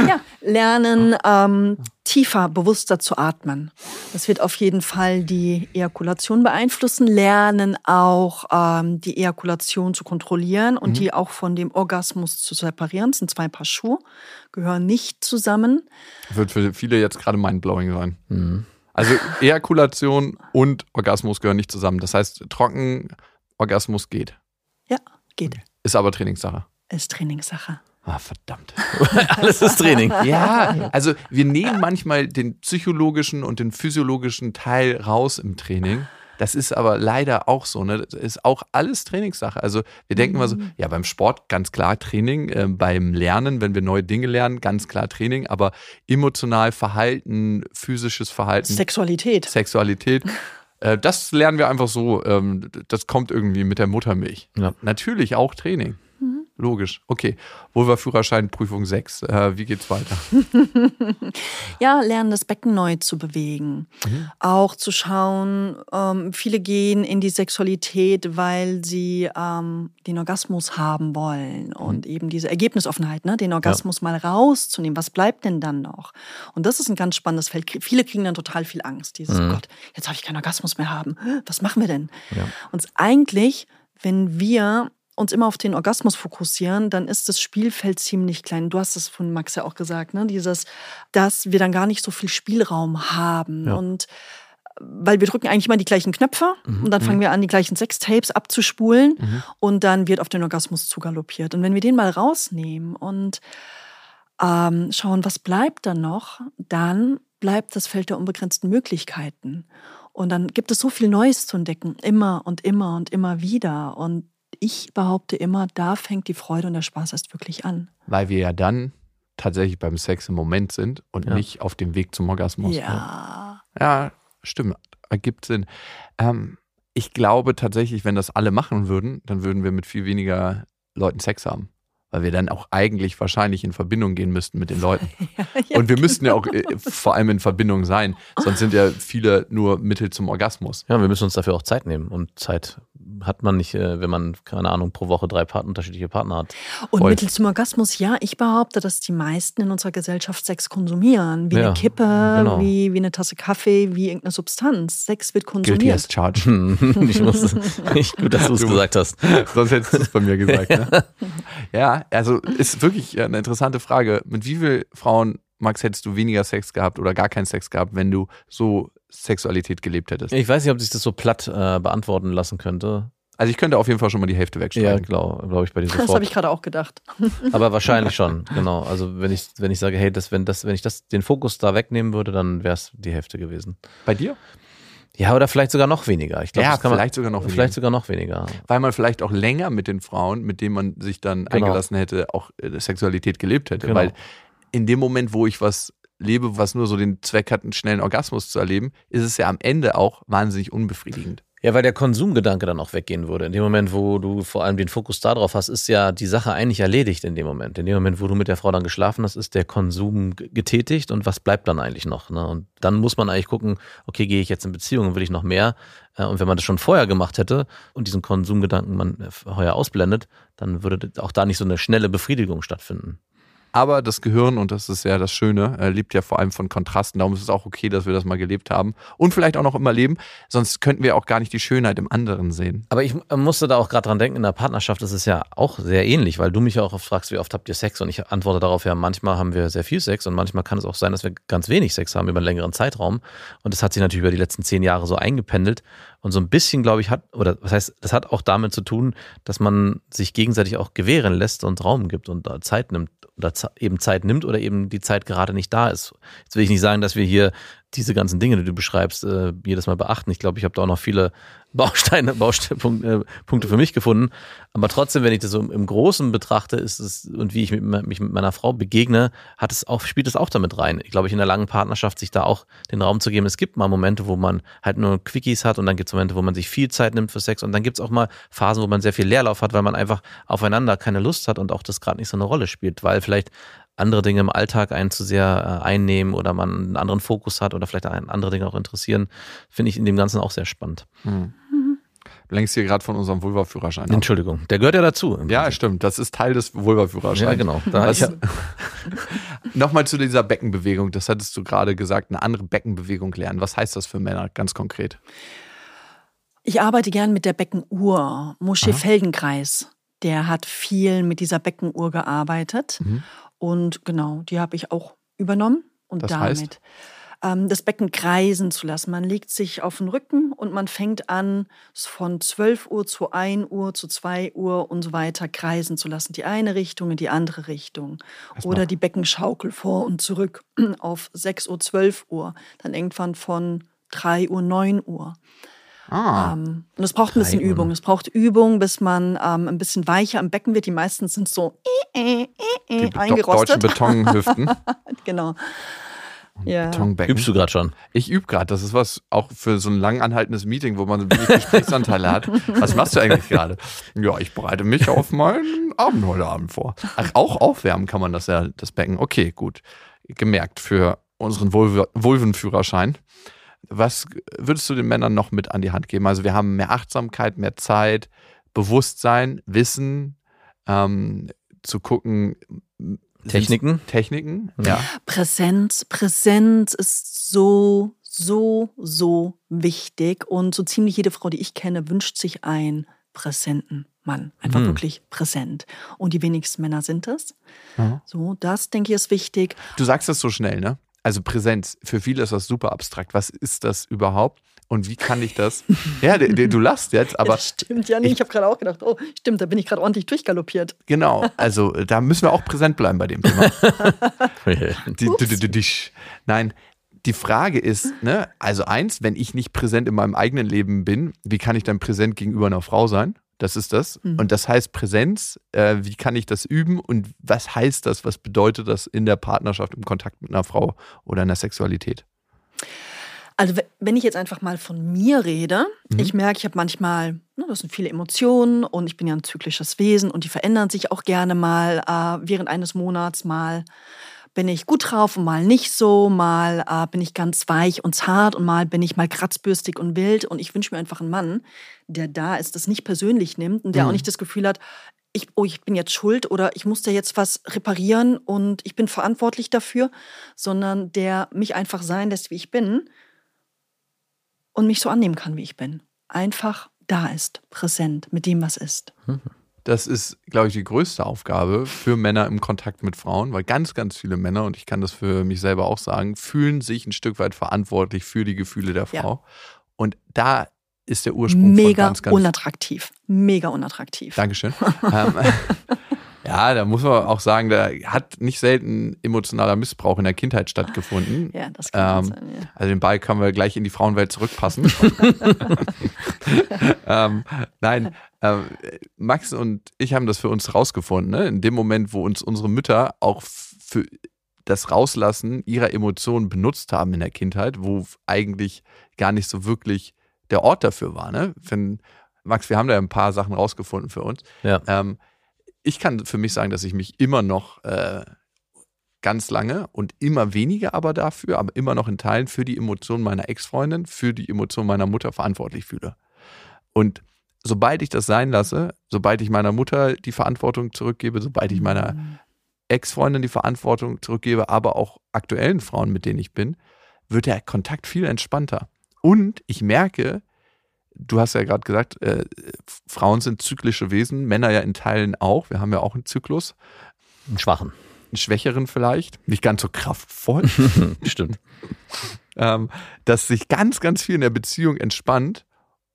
Ja, lernen, ähm, tiefer, bewusster zu atmen. Das wird auf jeden Fall die Ejakulation beeinflussen. Lernen auch ähm, die Ejakulation zu kontrollieren und die auch von dem Orgasmus zu separieren. Das sind zwei Paar Schuhe, gehören nicht zusammen. Wird für viele jetzt gerade mindblowing sein. Also Ejakulation und Orgasmus gehören nicht zusammen. Das heißt, Trockenorgasmus geht. Geht. Ist aber Trainingssache. Ist Trainingssache. Ah, verdammt. Alles ist Training. Ja, also wir nehmen manchmal den psychologischen und den physiologischen Teil raus im Training. Das ist aber leider auch so. Ne? Das ist auch alles Trainingssache. Also wir denken mal so, ja, beim Sport ganz klar Training, äh, beim Lernen, wenn wir neue Dinge lernen, ganz klar Training, aber emotional Verhalten, physisches Verhalten, Sexualität. Sexualität, äh, das lernen wir einfach so. Ähm, das kommt irgendwie mit der Muttermilch. Ja. Natürlich auch Training. Logisch. Okay. Vulva-Führerschein, Prüfung 6. Äh, wie geht's weiter? Ja, lernen, das Becken neu zu bewegen. Auch zu schauen, ähm, viele gehen in die Sexualität, weil sie ähm, den Orgasmus haben wollen und eben diese Ergebnisoffenheit, ne? den Orgasmus mal rauszunehmen. Was bleibt denn dann noch? Und das ist ein ganz spannendes Feld. Viele kriegen dann total viel Angst. Dieses, oh Gott, jetzt habe ich keinen Orgasmus mehr haben. Was machen wir denn? Und eigentlich, wenn wir uns immer auf den Orgasmus fokussieren, dann ist das Spielfeld ziemlich klein. Du hast es von Max ja auch gesagt, ne? Dieses, dass wir dann gar nicht so viel Spielraum haben Ja. und weil wir drücken eigentlich immer die gleichen Knöpfe Mhm. und dann fangen wir an, die gleichen Sextapes abzuspulen und dann wird auf den Orgasmus zugaloppiert. Und wenn wir den mal rausnehmen und ähm, schauen, was bleibt dann noch, dann bleibt das Feld der unbegrenzten Möglichkeiten. Und dann gibt es so viel Neues zu entdecken, immer und immer und immer wieder. Und ich behaupte immer, da fängt die Freude und der Spaß erst wirklich an. Weil wir ja dann tatsächlich beim Sex im Moment sind und Ja. nicht auf dem Weg zum Orgasmus. Ja. Ja, stimmt. Ergibt Sinn. Ähm, ich glaube tatsächlich, wenn das alle machen würden, dann würden wir mit viel weniger Leuten Sex haben. Weil wir dann auch eigentlich wahrscheinlich in Verbindung gehen müssten mit den Leuten. Und wir müssten ja auch äh, vor allem in Verbindung sein. Sonst sind ja viele nur Mittel zum Orgasmus. Ja, wir müssen uns dafür auch Zeit nehmen. Und Zeit hat man nicht, äh, wenn man, keine Ahnung, pro Woche drei Partner, unterschiedliche Partner hat. Und Voll. Mittel zum Orgasmus, ja, ich behaupte, dass die meisten in unserer Gesellschaft Sex konsumieren. Wie Ja, eine Kippe, genau. wie, wie eine Tasse Kaffee, wie irgendeine Substanz. Sex wird Guilty konsumiert. as charged. ich muss, nicht gut, dass du es gesagt hast. Sonst hättest du es bei mir gesagt. Ne? Ja, also ist wirklich eine interessante Frage. Mit wie vielen Frauen, Max, hättest du weniger Sex gehabt oder gar keinen Sex gehabt, wenn du so Sexualität gelebt hättest? Ich weiß nicht, ob sich das so platt äh, beantworten lassen könnte. Also ich könnte auf jeden Fall schon mal die Hälfte Ja, wegstreichen. glaube glaub ich bei dir Das habe sofort. ich gerade auch gedacht. Aber wahrscheinlich schon, genau. Also wenn ich, wenn ich sage, hey, das, wenn, das, wenn ich das, den Fokus da wegnehmen würde, dann wäre es die Hälfte gewesen. Bei dir? Ja, oder vielleicht sogar noch weniger. Ich glaub, Ja, kann man- vielleicht sogar noch weniger. Vielleicht sogar noch weniger. Weil man vielleicht auch länger mit den Frauen, mit denen man sich dann Genau. eingelassen hätte, auch äh, Sexualität gelebt hätte. Genau. Weil in dem Moment, wo ich was lebe, was nur so den Zweck hat, einen schnellen Orgasmus zu erleben, ist es ja am Ende auch wahnsinnig unbefriedigend. Ja, weil der Konsumgedanke dann auch weggehen würde. In dem Moment, wo du vor allem den Fokus darauf hast, ist ja die Sache eigentlich erledigt in dem Moment. In dem Moment, wo du mit der Frau dann geschlafen hast, ist der Konsum getätigt und was bleibt dann eigentlich noch? Ne? Und dann muss man eigentlich gucken, okay, gehe ich jetzt in Beziehung, will ich noch mehr? Äh, und wenn man das schon vorher gemacht hätte und diesen Konsumgedanken man heuer ausblendet, dann würde auch da nicht so eine schnelle Befriedigung stattfinden. Aber das Gehirn, und das ist ja das Schöne, äh, lebt ja vor allem von Kontrasten. Darum ist es auch okay, dass wir das mal gelebt haben. Und vielleicht auch noch immer leben. Sonst könnten wir auch gar nicht die Schönheit im anderen sehen. Aber ich musste da auch gerade dran denken, in der Partnerschaft ist es ja auch sehr ähnlich, weil du mich ja auch oft fragst, wie oft habt ihr Sex? Und ich antworte darauf, ja, manchmal haben wir sehr viel Sex und manchmal kann es auch sein, dass wir ganz wenig Sex haben über einen längeren Zeitraum. Und das hat sich natürlich über die letzten zehn Jahre so eingependelt. Und so ein bisschen, glaube ich, hat, oder was heißt, das hat auch damit zu tun, dass man sich gegenseitig auch gewähren lässt und Raum gibt und Zeit nimmt oder eben Zeit nimmt oder eben die Zeit gerade nicht da ist. Jetzt will ich nicht sagen, dass wir hier diese ganzen Dinge, die du beschreibst, äh, jedes Mal beachten. Ich glaube, ich habe da auch noch viele Bausteine, Bausteine, äh, Punkte für mich gefunden. Aber trotzdem, wenn ich das so im Großen betrachte, ist es und wie ich mit, mich mit meiner Frau begegne, hat es auch, spielt es auch damit rein. Ich glaube, ich in einer langen Partnerschaft sich da auch den Raum zu geben. Es gibt mal Momente, wo man halt nur Quickies hat und dann gibt es Momente, wo man sich viel Zeit nimmt für Sex und dann gibt es auch mal Phasen, wo man sehr viel Leerlauf hat, weil man einfach aufeinander keine Lust hat und auch das gerade nicht so eine Rolle spielt, weil vielleicht andere Dinge im Alltag einen zu sehr äh, einnehmen oder man einen anderen Fokus hat oder vielleicht andere Dinge auch interessieren, finde ich in dem Ganzen auch sehr spannend. Hm. Du lenkst hier gerade von unserem Vulva-Führerschein. Entschuldigung, der gehört ja dazu. Ja, stimmt. Das ist Teil des Vulva-Führerscheins. Ja, genau. Nochmal zu dieser Beckenbewegung. Das hattest du gerade gesagt, eine andere Beckenbewegung lernen. Was heißt das für Männer ganz konkret? Ich arbeite gern mit der Beckenuhr. Mosche Feldenkreis, der hat viel mit dieser Beckenuhr gearbeitet. Mhm. Und genau, die habe ich auch übernommen. Und das damit heißt? Ähm, das Becken kreisen zu lassen. Man legt sich auf den Rücken und man fängt an, von 12 Uhr zu 1 Uhr zu 2 Uhr und so weiter kreisen zu lassen. Die eine Richtung in die andere Richtung. Was Oder die Beckenschaukel vor und zurück auf 6 Uhr, 12 Uhr. Dann irgendwann von 3 Uhr, 9 Uhr. Ah, ähm, und es braucht ein bisschen Übung. Es braucht Übung, bis man ähm, ein bisschen weicher am Becken wird. Die meisten sind so äh, äh, äh, die eingerostet. deutschen Betonhüften. genau. Ja. Betonbecken. Übst du gerade schon? Ich übe gerade. Das ist was auch für so ein lang anhaltendes Meeting, wo man wenig Gesprächsanteile hat. Was machst du eigentlich gerade? Ja, ich bereite mich auf meinen Abend heute Abend vor. Ach, auch aufwärmen kann man das ja, das Becken. Okay, gut. Gemerkt für unseren Vulvenführerschein. Was würdest du den Männern noch mit an die Hand geben? Also wir haben mehr Achtsamkeit, mehr Zeit, Bewusstsein, Wissen, ähm, zu gucken. Techniken? Techniken, ja. Präsenz, Präsenz ist so, so, so wichtig. Und so ziemlich jede Frau, die ich kenne, wünscht sich einen präsenten Mann. Einfach hm. wirklich präsent. Und die wenigsten Männer sind es. Mhm. So, das denke ich ist wichtig. Du sagst das so schnell, ne? Also Präsenz, für viele ist das super abstrakt. Was ist das überhaupt? Und wie kann ich das? ja, du lachst jetzt, aber. Das stimmt ja nicht. Ich, ich habe gerade auch gedacht, oh, stimmt, da bin ich gerade ordentlich durchgaloppiert. Genau, also da müssen wir auch präsent bleiben bei dem Thema. Nein, die Frage ist, ne, also eins, wenn ich nicht präsent in meinem eigenen Leben bin, wie kann ich dann präsent gegenüber einer Frau sein? Das ist das. Mhm. Und das heißt Präsenz. Äh, wie kann ich das üben? Und was heißt das? Was bedeutet das in der Partnerschaft, im Kontakt mit einer Frau oder in der Sexualität? Also wenn ich jetzt einfach mal von mir rede, mhm. ich merke, ich habe manchmal, ne, das sind viele Emotionen und ich bin ja ein zyklisches Wesen und die verändern sich auch gerne mal äh, während eines Monats mal bin ich gut drauf und mal nicht so, mal äh, bin ich ganz weich und zart und mal bin ich mal kratzbürstig und wild. Und ich wünsche mir einfach einen Mann, der da ist, das nicht persönlich nimmt und der mhm. auch nicht das Gefühl hat, ich, oh, ich bin jetzt schuld oder ich muss da jetzt was reparieren und ich bin verantwortlich dafür, sondern der mich einfach sein lässt, wie ich bin und mich so annehmen kann, wie ich bin. Einfach da ist, präsent mit dem, was ist. Mhm. Das ist, glaube ich, die größte Aufgabe für Männer im Kontakt mit Frauen, weil ganz, ganz viele Männer, und ich kann das für mich selber auch sagen, fühlen sich ein Stück weit verantwortlich für die Gefühle der Frau. Ja. Und da ist der Ursprung Mega von ganz, ganz unattraktiv. Mega unattraktiv. Dankeschön. ja, da muss man auch sagen, da hat nicht selten emotionaler Missbrauch in der Kindheit stattgefunden. Ja, das kann ähm, sein, ja. Also den Ball können wir gleich in die Frauenwelt zurückpassen. ähm, nein, ähm, Max und ich haben das für uns rausgefunden. Ne? In dem Moment, wo uns unsere Mütter auch für das Rauslassen ihrer Emotionen benutzt haben in der Kindheit, wo eigentlich gar nicht so wirklich der Ort dafür war. Ne? Wenn, Max, wir haben da ein paar Sachen rausgefunden für uns. Ja. Ähm, ich kann für mich sagen, dass ich mich immer noch äh, ganz lange und immer weniger aber dafür, aber immer noch in Teilen für die Emotionen meiner Ex-Freundin, für die Emotionen meiner Mutter verantwortlich fühle. Und sobald ich das sein lasse, sobald ich meiner Mutter die Verantwortung zurückgebe, sobald ich meiner Ex-Freundin die Verantwortung zurückgebe, aber auch aktuellen Frauen, mit denen ich bin, wird der Kontakt viel entspannter. Und ich merke, du hast ja gerade gesagt, äh, Frauen sind zyklische Wesen, Männer ja in Teilen auch. Wir haben ja auch einen Zyklus, Einen schwachen. einen schwächeren vielleicht, nicht ganz so kraftvoll. Stimmt. ähm, dass sich ganz, ganz viel in der Beziehung entspannt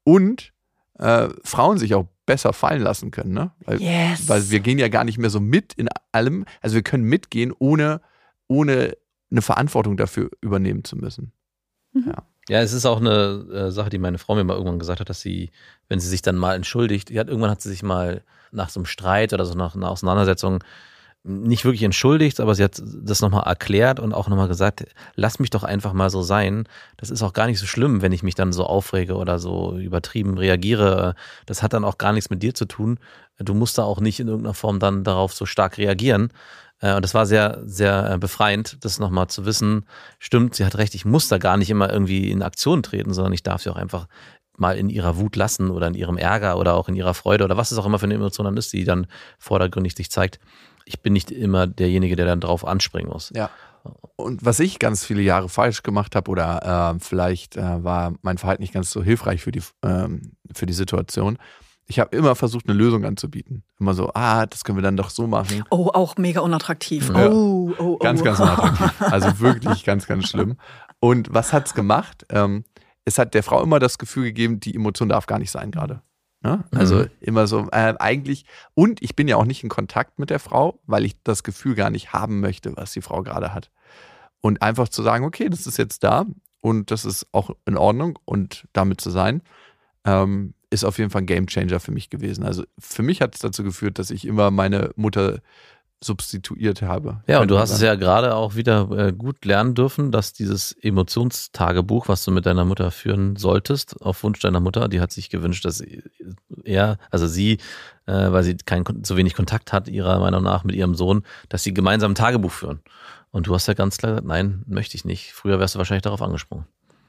und äh, Frauen sich auch besser fallen lassen können. Ne? Weil, Yes. weil wir gehen ja gar nicht mehr so mit in allem. Also wir können mitgehen, ohne, ohne eine Verantwortung dafür übernehmen zu müssen. Ja, es ist auch eine äh, Sache, die meine Frau mir mal irgendwann gesagt hat, dass sie, wenn sie sich dann mal entschuldigt, hat, irgendwann hat sie sich mal nach so einem Streit oder so nach einer Auseinandersetzung nicht wirklich entschuldigt, aber sie hat das nochmal erklärt und auch nochmal gesagt, lass mich doch einfach mal so sein. Das ist auch gar nicht so schlimm, wenn ich mich dann so aufrege oder so übertrieben reagiere. Das hat dann auch gar nichts mit dir zu tun. Du musst da auch nicht in irgendeiner Form dann darauf so stark reagieren. Äh, Und das war sehr, sehr äh, befreiend, das nochmal zu wissen. Stimmt, sie hat recht, ich muss da gar nicht immer irgendwie in Aktion treten, sondern ich darf sie auch einfach mal in ihrer Wut lassen oder in ihrem Ärger oder auch in ihrer Freude oder was es auch immer für eine Emotion dann ist, die dann vordergründig sich zeigt. Ich bin nicht immer derjenige, der dann drauf anspringen muss. Ja. Und was ich ganz viele Jahre falsch gemacht habe oder äh, vielleicht äh, war mein Verhalten nicht ganz so hilfreich für die, ähm, für die Situation. Ich habe immer versucht, eine Lösung anzubieten. Immer so, ah, das können wir dann doch so machen. Oh, auch mega unattraktiv. Ja. Oh, oh, oh. Ganz, ganz unattraktiv. Also wirklich ganz, ganz schlimm. Und was hat's gemacht? Ähm, es hat der Frau immer das Gefühl gegeben, die Emotion darf gar nicht sein gerade. Ne? Also Mhm. immer so, äh, eigentlich, und ich bin ja auch nicht in Kontakt mit der Frau, weil ich das Gefühl gar nicht haben möchte, was die Frau gerade hat. Und einfach zu sagen, okay, das ist jetzt da und das ist auch in Ordnung und damit zu sein, ähm, ist auf jeden Fall ein Gamechanger für mich gewesen. Also für mich hat es dazu geführt, dass ich immer meine Mutter substituiert habe. Ja, und du hast es ja gerade auch wieder äh, gut lernen dürfen, dass dieses Emotionstagebuch, was du mit deiner Mutter führen solltest, auf Wunsch deiner Mutter, die hat sich gewünscht, dass er, also sie, äh, weil sie kein, so wenig Kontakt hat, ihrer Meinung nach mit ihrem Sohn, dass sie gemeinsam ein Tagebuch führen. Und du hast ja ganz klar gesagt, nein, möchte ich nicht. Früher wärst du wahrscheinlich darauf angesprungen.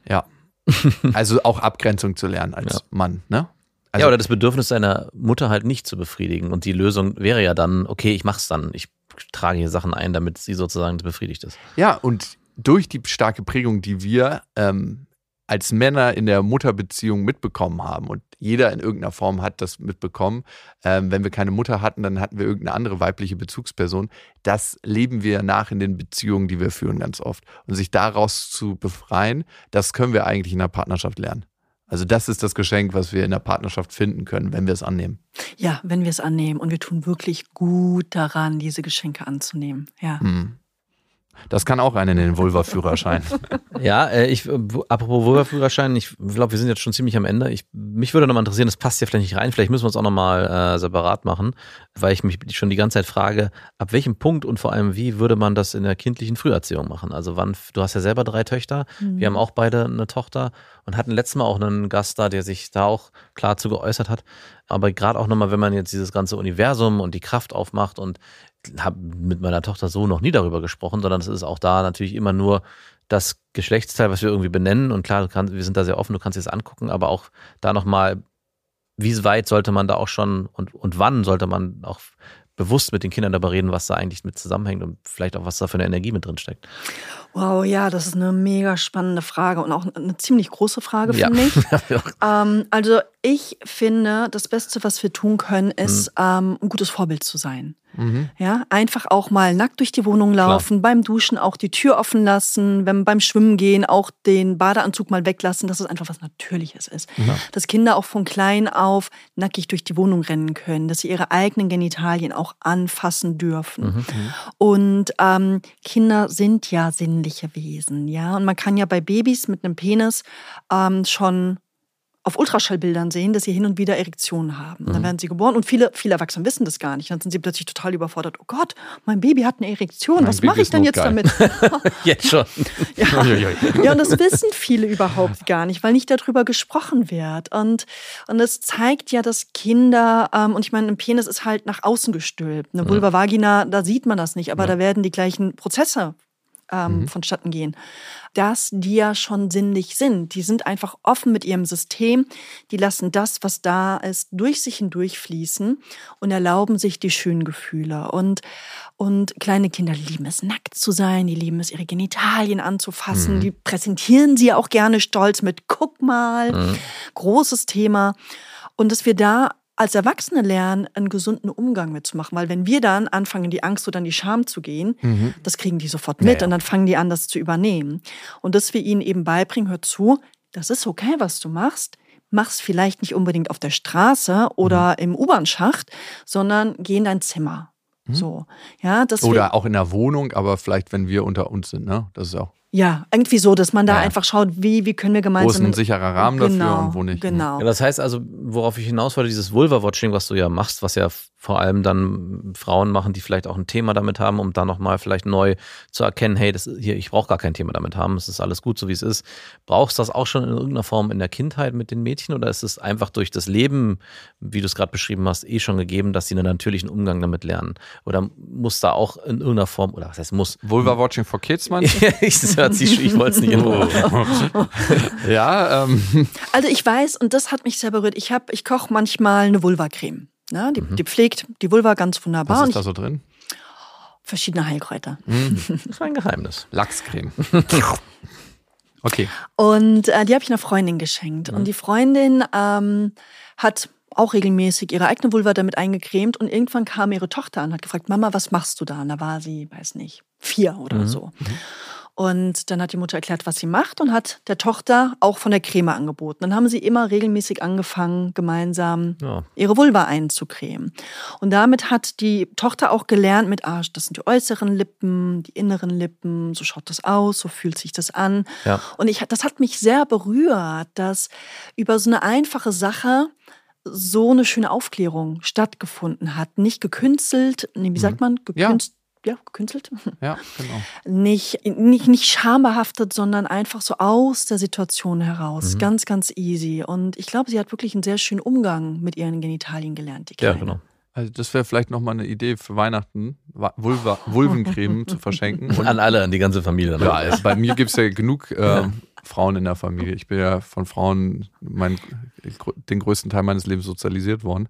Ja. Also auch Abgrenzung zu lernen als Ja. Mann, ne? Also, ja, oder das Bedürfnis deiner Mutter halt nicht zu befriedigen. Und die Lösung wäre ja dann, okay, ich mach's dann. Ich trage hier Sachen ein, damit sie sozusagen befriedigt ist. ja, und durch die starke Prägung, die wir ähm, als Männer in der Mutterbeziehung mitbekommen haben und jeder in irgendeiner Form hat das mitbekommen. Ähm, wenn wir keine Mutter hatten, dann hatten wir irgendeine andere weibliche Bezugsperson. Das leben wir nach in den Beziehungen, die wir führen, ganz oft. Und sich daraus zu befreien, das können wir eigentlich in der Partnerschaft lernen. Also das ist das Geschenk, was wir in der Partnerschaft finden können, wenn wir es annehmen. Ja, wenn wir es annehmen und wir tun wirklich gut daran, diese Geschenke anzunehmen. Ja. Hm. Das kann auch einen in den Vulva-Führerschein. Ja, äh, ich, äh, apropos Vulva-Führerschein, ich glaube, wir sind jetzt schon ziemlich am Ende. Ich, mich würde nochmal interessieren, das passt ja vielleicht nicht rein, vielleicht müssen wir uns auch nochmal äh, separat machen, weil ich mich schon die ganze Zeit frage, ab welchem Punkt und vor allem wie würde man das in der kindlichen Früherziehung machen? Also wann, du hast ja selber drei Töchter, wir haben auch beide eine Tochter und hatten letztes Mal auch einen Gast da, der sich da auch klar zu geäußert hat. Aber gerade auch nochmal, wenn man jetzt dieses ganze Universum und die Kraft aufmacht und habe mit meiner Tochter so noch nie darüber gesprochen, sondern es ist auch da natürlich immer nur das Geschlechtsteil, was wir irgendwie benennen. Und klar, kannst, wir sind da sehr offen, du kannst dir das angucken, aber auch da nochmal, wie weit sollte man da auch schon und, und wann sollte man auch bewusst mit den Kindern darüber reden, was da eigentlich mit zusammenhängt und vielleicht auch, was da für eine Energie mit drin steckt. Wow, ja, das ist eine mega spannende Frage und auch eine ziemlich große Frage, Ja. finde ich. Ähm, also ich finde, das Beste, was wir tun können, ist ähm, ein gutes Vorbild zu sein. Mhm. Ja, einfach auch mal nackt durch die Wohnung laufen, beim Duschen auch die Tür offen lassen, wenn beim Schwimmen gehen auch den Badeanzug mal weglassen, dass es einfach was Natürliches ist. Dass Kinder auch von klein auf nackig durch die Wohnung rennen können, dass sie ihre eigenen Genitalien auch anfassen dürfen. Und ähm, Kinder sind ja sinnliche Wesen, ja. Und man kann ja bei Babys mit einem Penis ähm, schon auf Ultraschallbildern sehen, dass sie hin und wieder Erektionen haben. Mhm. Dann werden sie geboren und viele, viele Erwachsene wissen das gar nicht. Dann sind sie plötzlich total überfordert. Oh Gott, mein Baby hat eine Erektion. Mein Was mache ich denn jetzt notgeil. damit? Jetzt schon. Ja. ja, und das wissen viele überhaupt gar nicht, weil nicht darüber gesprochen wird. Und, und das zeigt ja, dass Kinder, ähm, und ich meine, ein Penis ist halt nach außen gestülpt. Eine Vulva Vagina, da sieht man das nicht, aber da werden die gleichen Prozesse ähm, vonstatten gehen, dass die ja schon sinnlich sind. Die sind einfach offen mit ihrem System, die lassen das, was da ist, durch sich hindurch fließen und erlauben sich die schönen Gefühle. Und, und kleine Kinder lieben es, nackt zu sein, die lieben es, ihre Genitalien anzufassen, die präsentieren sie auch gerne stolz mit, guck mal, großes Thema. Und dass wir da als Erwachsene lernen, einen gesunden Umgang mitzumachen. Weil wenn wir dann anfangen, in die Angst oder in die Scham zu gehen, das kriegen die sofort mit Ja, ja. und dann fangen die an, das zu übernehmen. Und dass wir ihnen eben beibringen, hör zu, das ist okay, was du machst. Mach's vielleicht nicht unbedingt auf der Straße oder Mhm. im U-Bahn-Schacht, sondern geh in dein Zimmer. So, ja, Mhm. Oder auch in der Wohnung, aber vielleicht, wenn wir unter uns sind, ne? Das ist auch. Ja, irgendwie so, dass man da Ja. einfach schaut, wie, wie können wir gemeinsam. Wo ist ein sicherer Rahmen genau, dafür und wo nicht? ne? Genau. Ja, das heißt also, worauf ich hinaus wollte, dieses Vulva-Watching, was du ja machst, was ja vor allem dann Frauen machen, die vielleicht auch ein Thema damit haben, um dann nochmal vielleicht neu zu erkennen, hey, das hier, ich brauche gar kein Thema damit haben, es ist alles gut, so wie es ist. Brauchst du das auch schon in irgendeiner Form in der Kindheit mit den Mädchen oder ist es einfach durch das Leben, wie du es gerade beschrieben hast, eh schon gegeben, dass sie einen natürlichen Umgang damit lernen? Oder muss da auch in irgendeiner Form, oder was heißt muss? Vulva-Watching for Kids, meinst ich das hört sich, ich wollte es nicht in du? ja, ähm, Also ich weiß, und das hat mich sehr berührt, ich, hab- ich koche manchmal eine Vulva-Creme. Ne? Die, die pflegt die Vulva ganz wunderbar. Mhm. was ist da so drin? verschiedene Heilkräuter. Das war ein Geheimnis. Lachscreme. Okay. Und äh, die habe ich einer Freundin geschenkt. Mhm. Und die Freundin ähm, hat auch regelmäßig ihre eigene Vulva damit eingecremt. Und irgendwann kam ihre Tochter an und hat gefragt, Mama, was machst du da? Und da war sie, weiß nicht, vier oder Mhm. so. Und dann hat die Mutter erklärt, was sie macht und hat der Tochter auch von der Creme angeboten. Dann haben sie immer regelmäßig angefangen, gemeinsam Ja. ihre Vulva einzucremen. Und damit hat die Tochter auch gelernt mit, ah, das sind die äußeren Lippen, die inneren Lippen, so schaut das aus, so fühlt sich das an. Ja. Und ich, das hat mich sehr berührt, dass über so eine einfache Sache so eine schöne Aufklärung stattgefunden hat. Nicht gekünstelt, nee, wie sagt man? Ja. Ja. gekünstelt? Ja, genau. Nicht, nicht, nicht schambehaftet, sondern einfach so aus der Situation heraus. Ganz, ganz easy. Und ich glaube, sie hat wirklich einen sehr schönen Umgang mit ihren Genitalien gelernt, die Ja, Kleine. genau. Also das wäre vielleicht nochmal eine Idee für Weihnachten, Vulva, Vulvencreme zu verschenken. Und An alle, an die ganze Familie. ne? ja, also bei mir gibt es ja genug äh, Frauen in der Familie. Ich bin ja von Frauen mein, den größten Teil meines Lebens sozialisiert worden.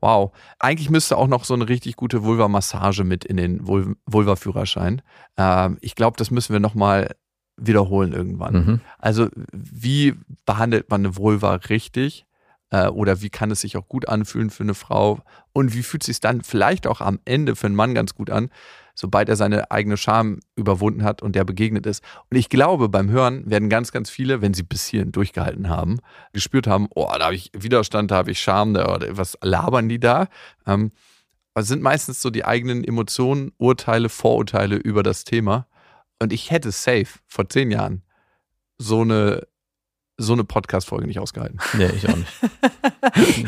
Wow. Eigentlich müsste auch noch so eine richtig gute Vulva-Massage mit in den Vul- Vulva-Führerschein. Ähm, ich glaube, das müssen wir nochmal wiederholen irgendwann. Mhm. Also wie behandelt man eine Vulva richtig? Äh, oder wie kann es sich auch gut anfühlen für eine Frau? Und wie fühlt es sich dann vielleicht auch am Ende für einen Mann ganz gut an, sobald er seine eigene Scham überwunden hat und der begegnet ist? Und ich glaube, beim Hören werden ganz, ganz viele, wenn sie bis hierhin durchgehalten haben, gespürt haben, oh, da habe ich Widerstand, da habe ich Scham, da, was labern die da? Ähm, es sind meistens so die eigenen Emotionen, Urteile, Vorurteile über das Thema. Und ich hätte safe vor zehn Jahren so eine, so eine Podcast-Folge nicht ausgehalten. Nee, ich auch nicht.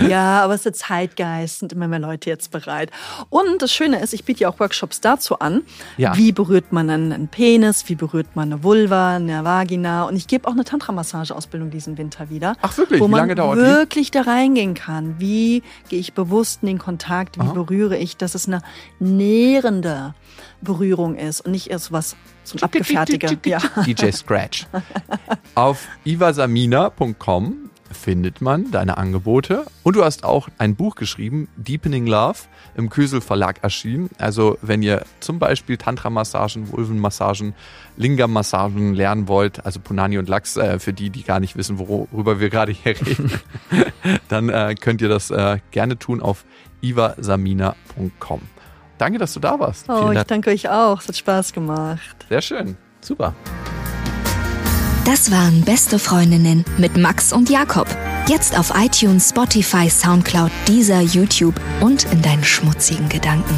Ja, aber es ist der Zeitgeist, sind immer mehr Leute jetzt bereit. Und das Schöne ist, ich biete ja auch Workshops dazu an. Ja. Wie berührt man einen, Penis, wie berührt man eine Vulva, eine Vagina. Und ich gebe auch eine Tantra-Massage-Ausbildung diesen Winter wieder. Ach wirklich? Wo Wie man lange dauert die? wirklich da reingehen kann. Wie gehe ich bewusst in den Kontakt, wie Aha. berühre ich, dass es eine nährende Berührung ist und nicht erst was zum Abgefertige. Ja. DJ Scratch. Auf ivasamina.com findet man deine Angebote und du hast auch ein Buch geschrieben, Deepening Love, im Kösel Verlag erschienen. Also wenn ihr zum Beispiel Tantra-Massagen, Vulvenmassagen, Lingam-Massagen lernen wollt, also Punani und Lachs, äh, für die, die gar nicht wissen, worüber wir gerade hier reden, dann äh, könnt ihr das äh, gerne tun auf ivasamina.com. Danke, dass du da warst. Oh, Vielen ich Dank. danke euch auch. Es hat Spaß gemacht. Sehr schön. Super. Das waren Beste Freundinnen mit Max und Jakob. Jetzt auf iTunes, Spotify, Soundcloud, dieser YouTube und in deinen schmutzigen Gedanken.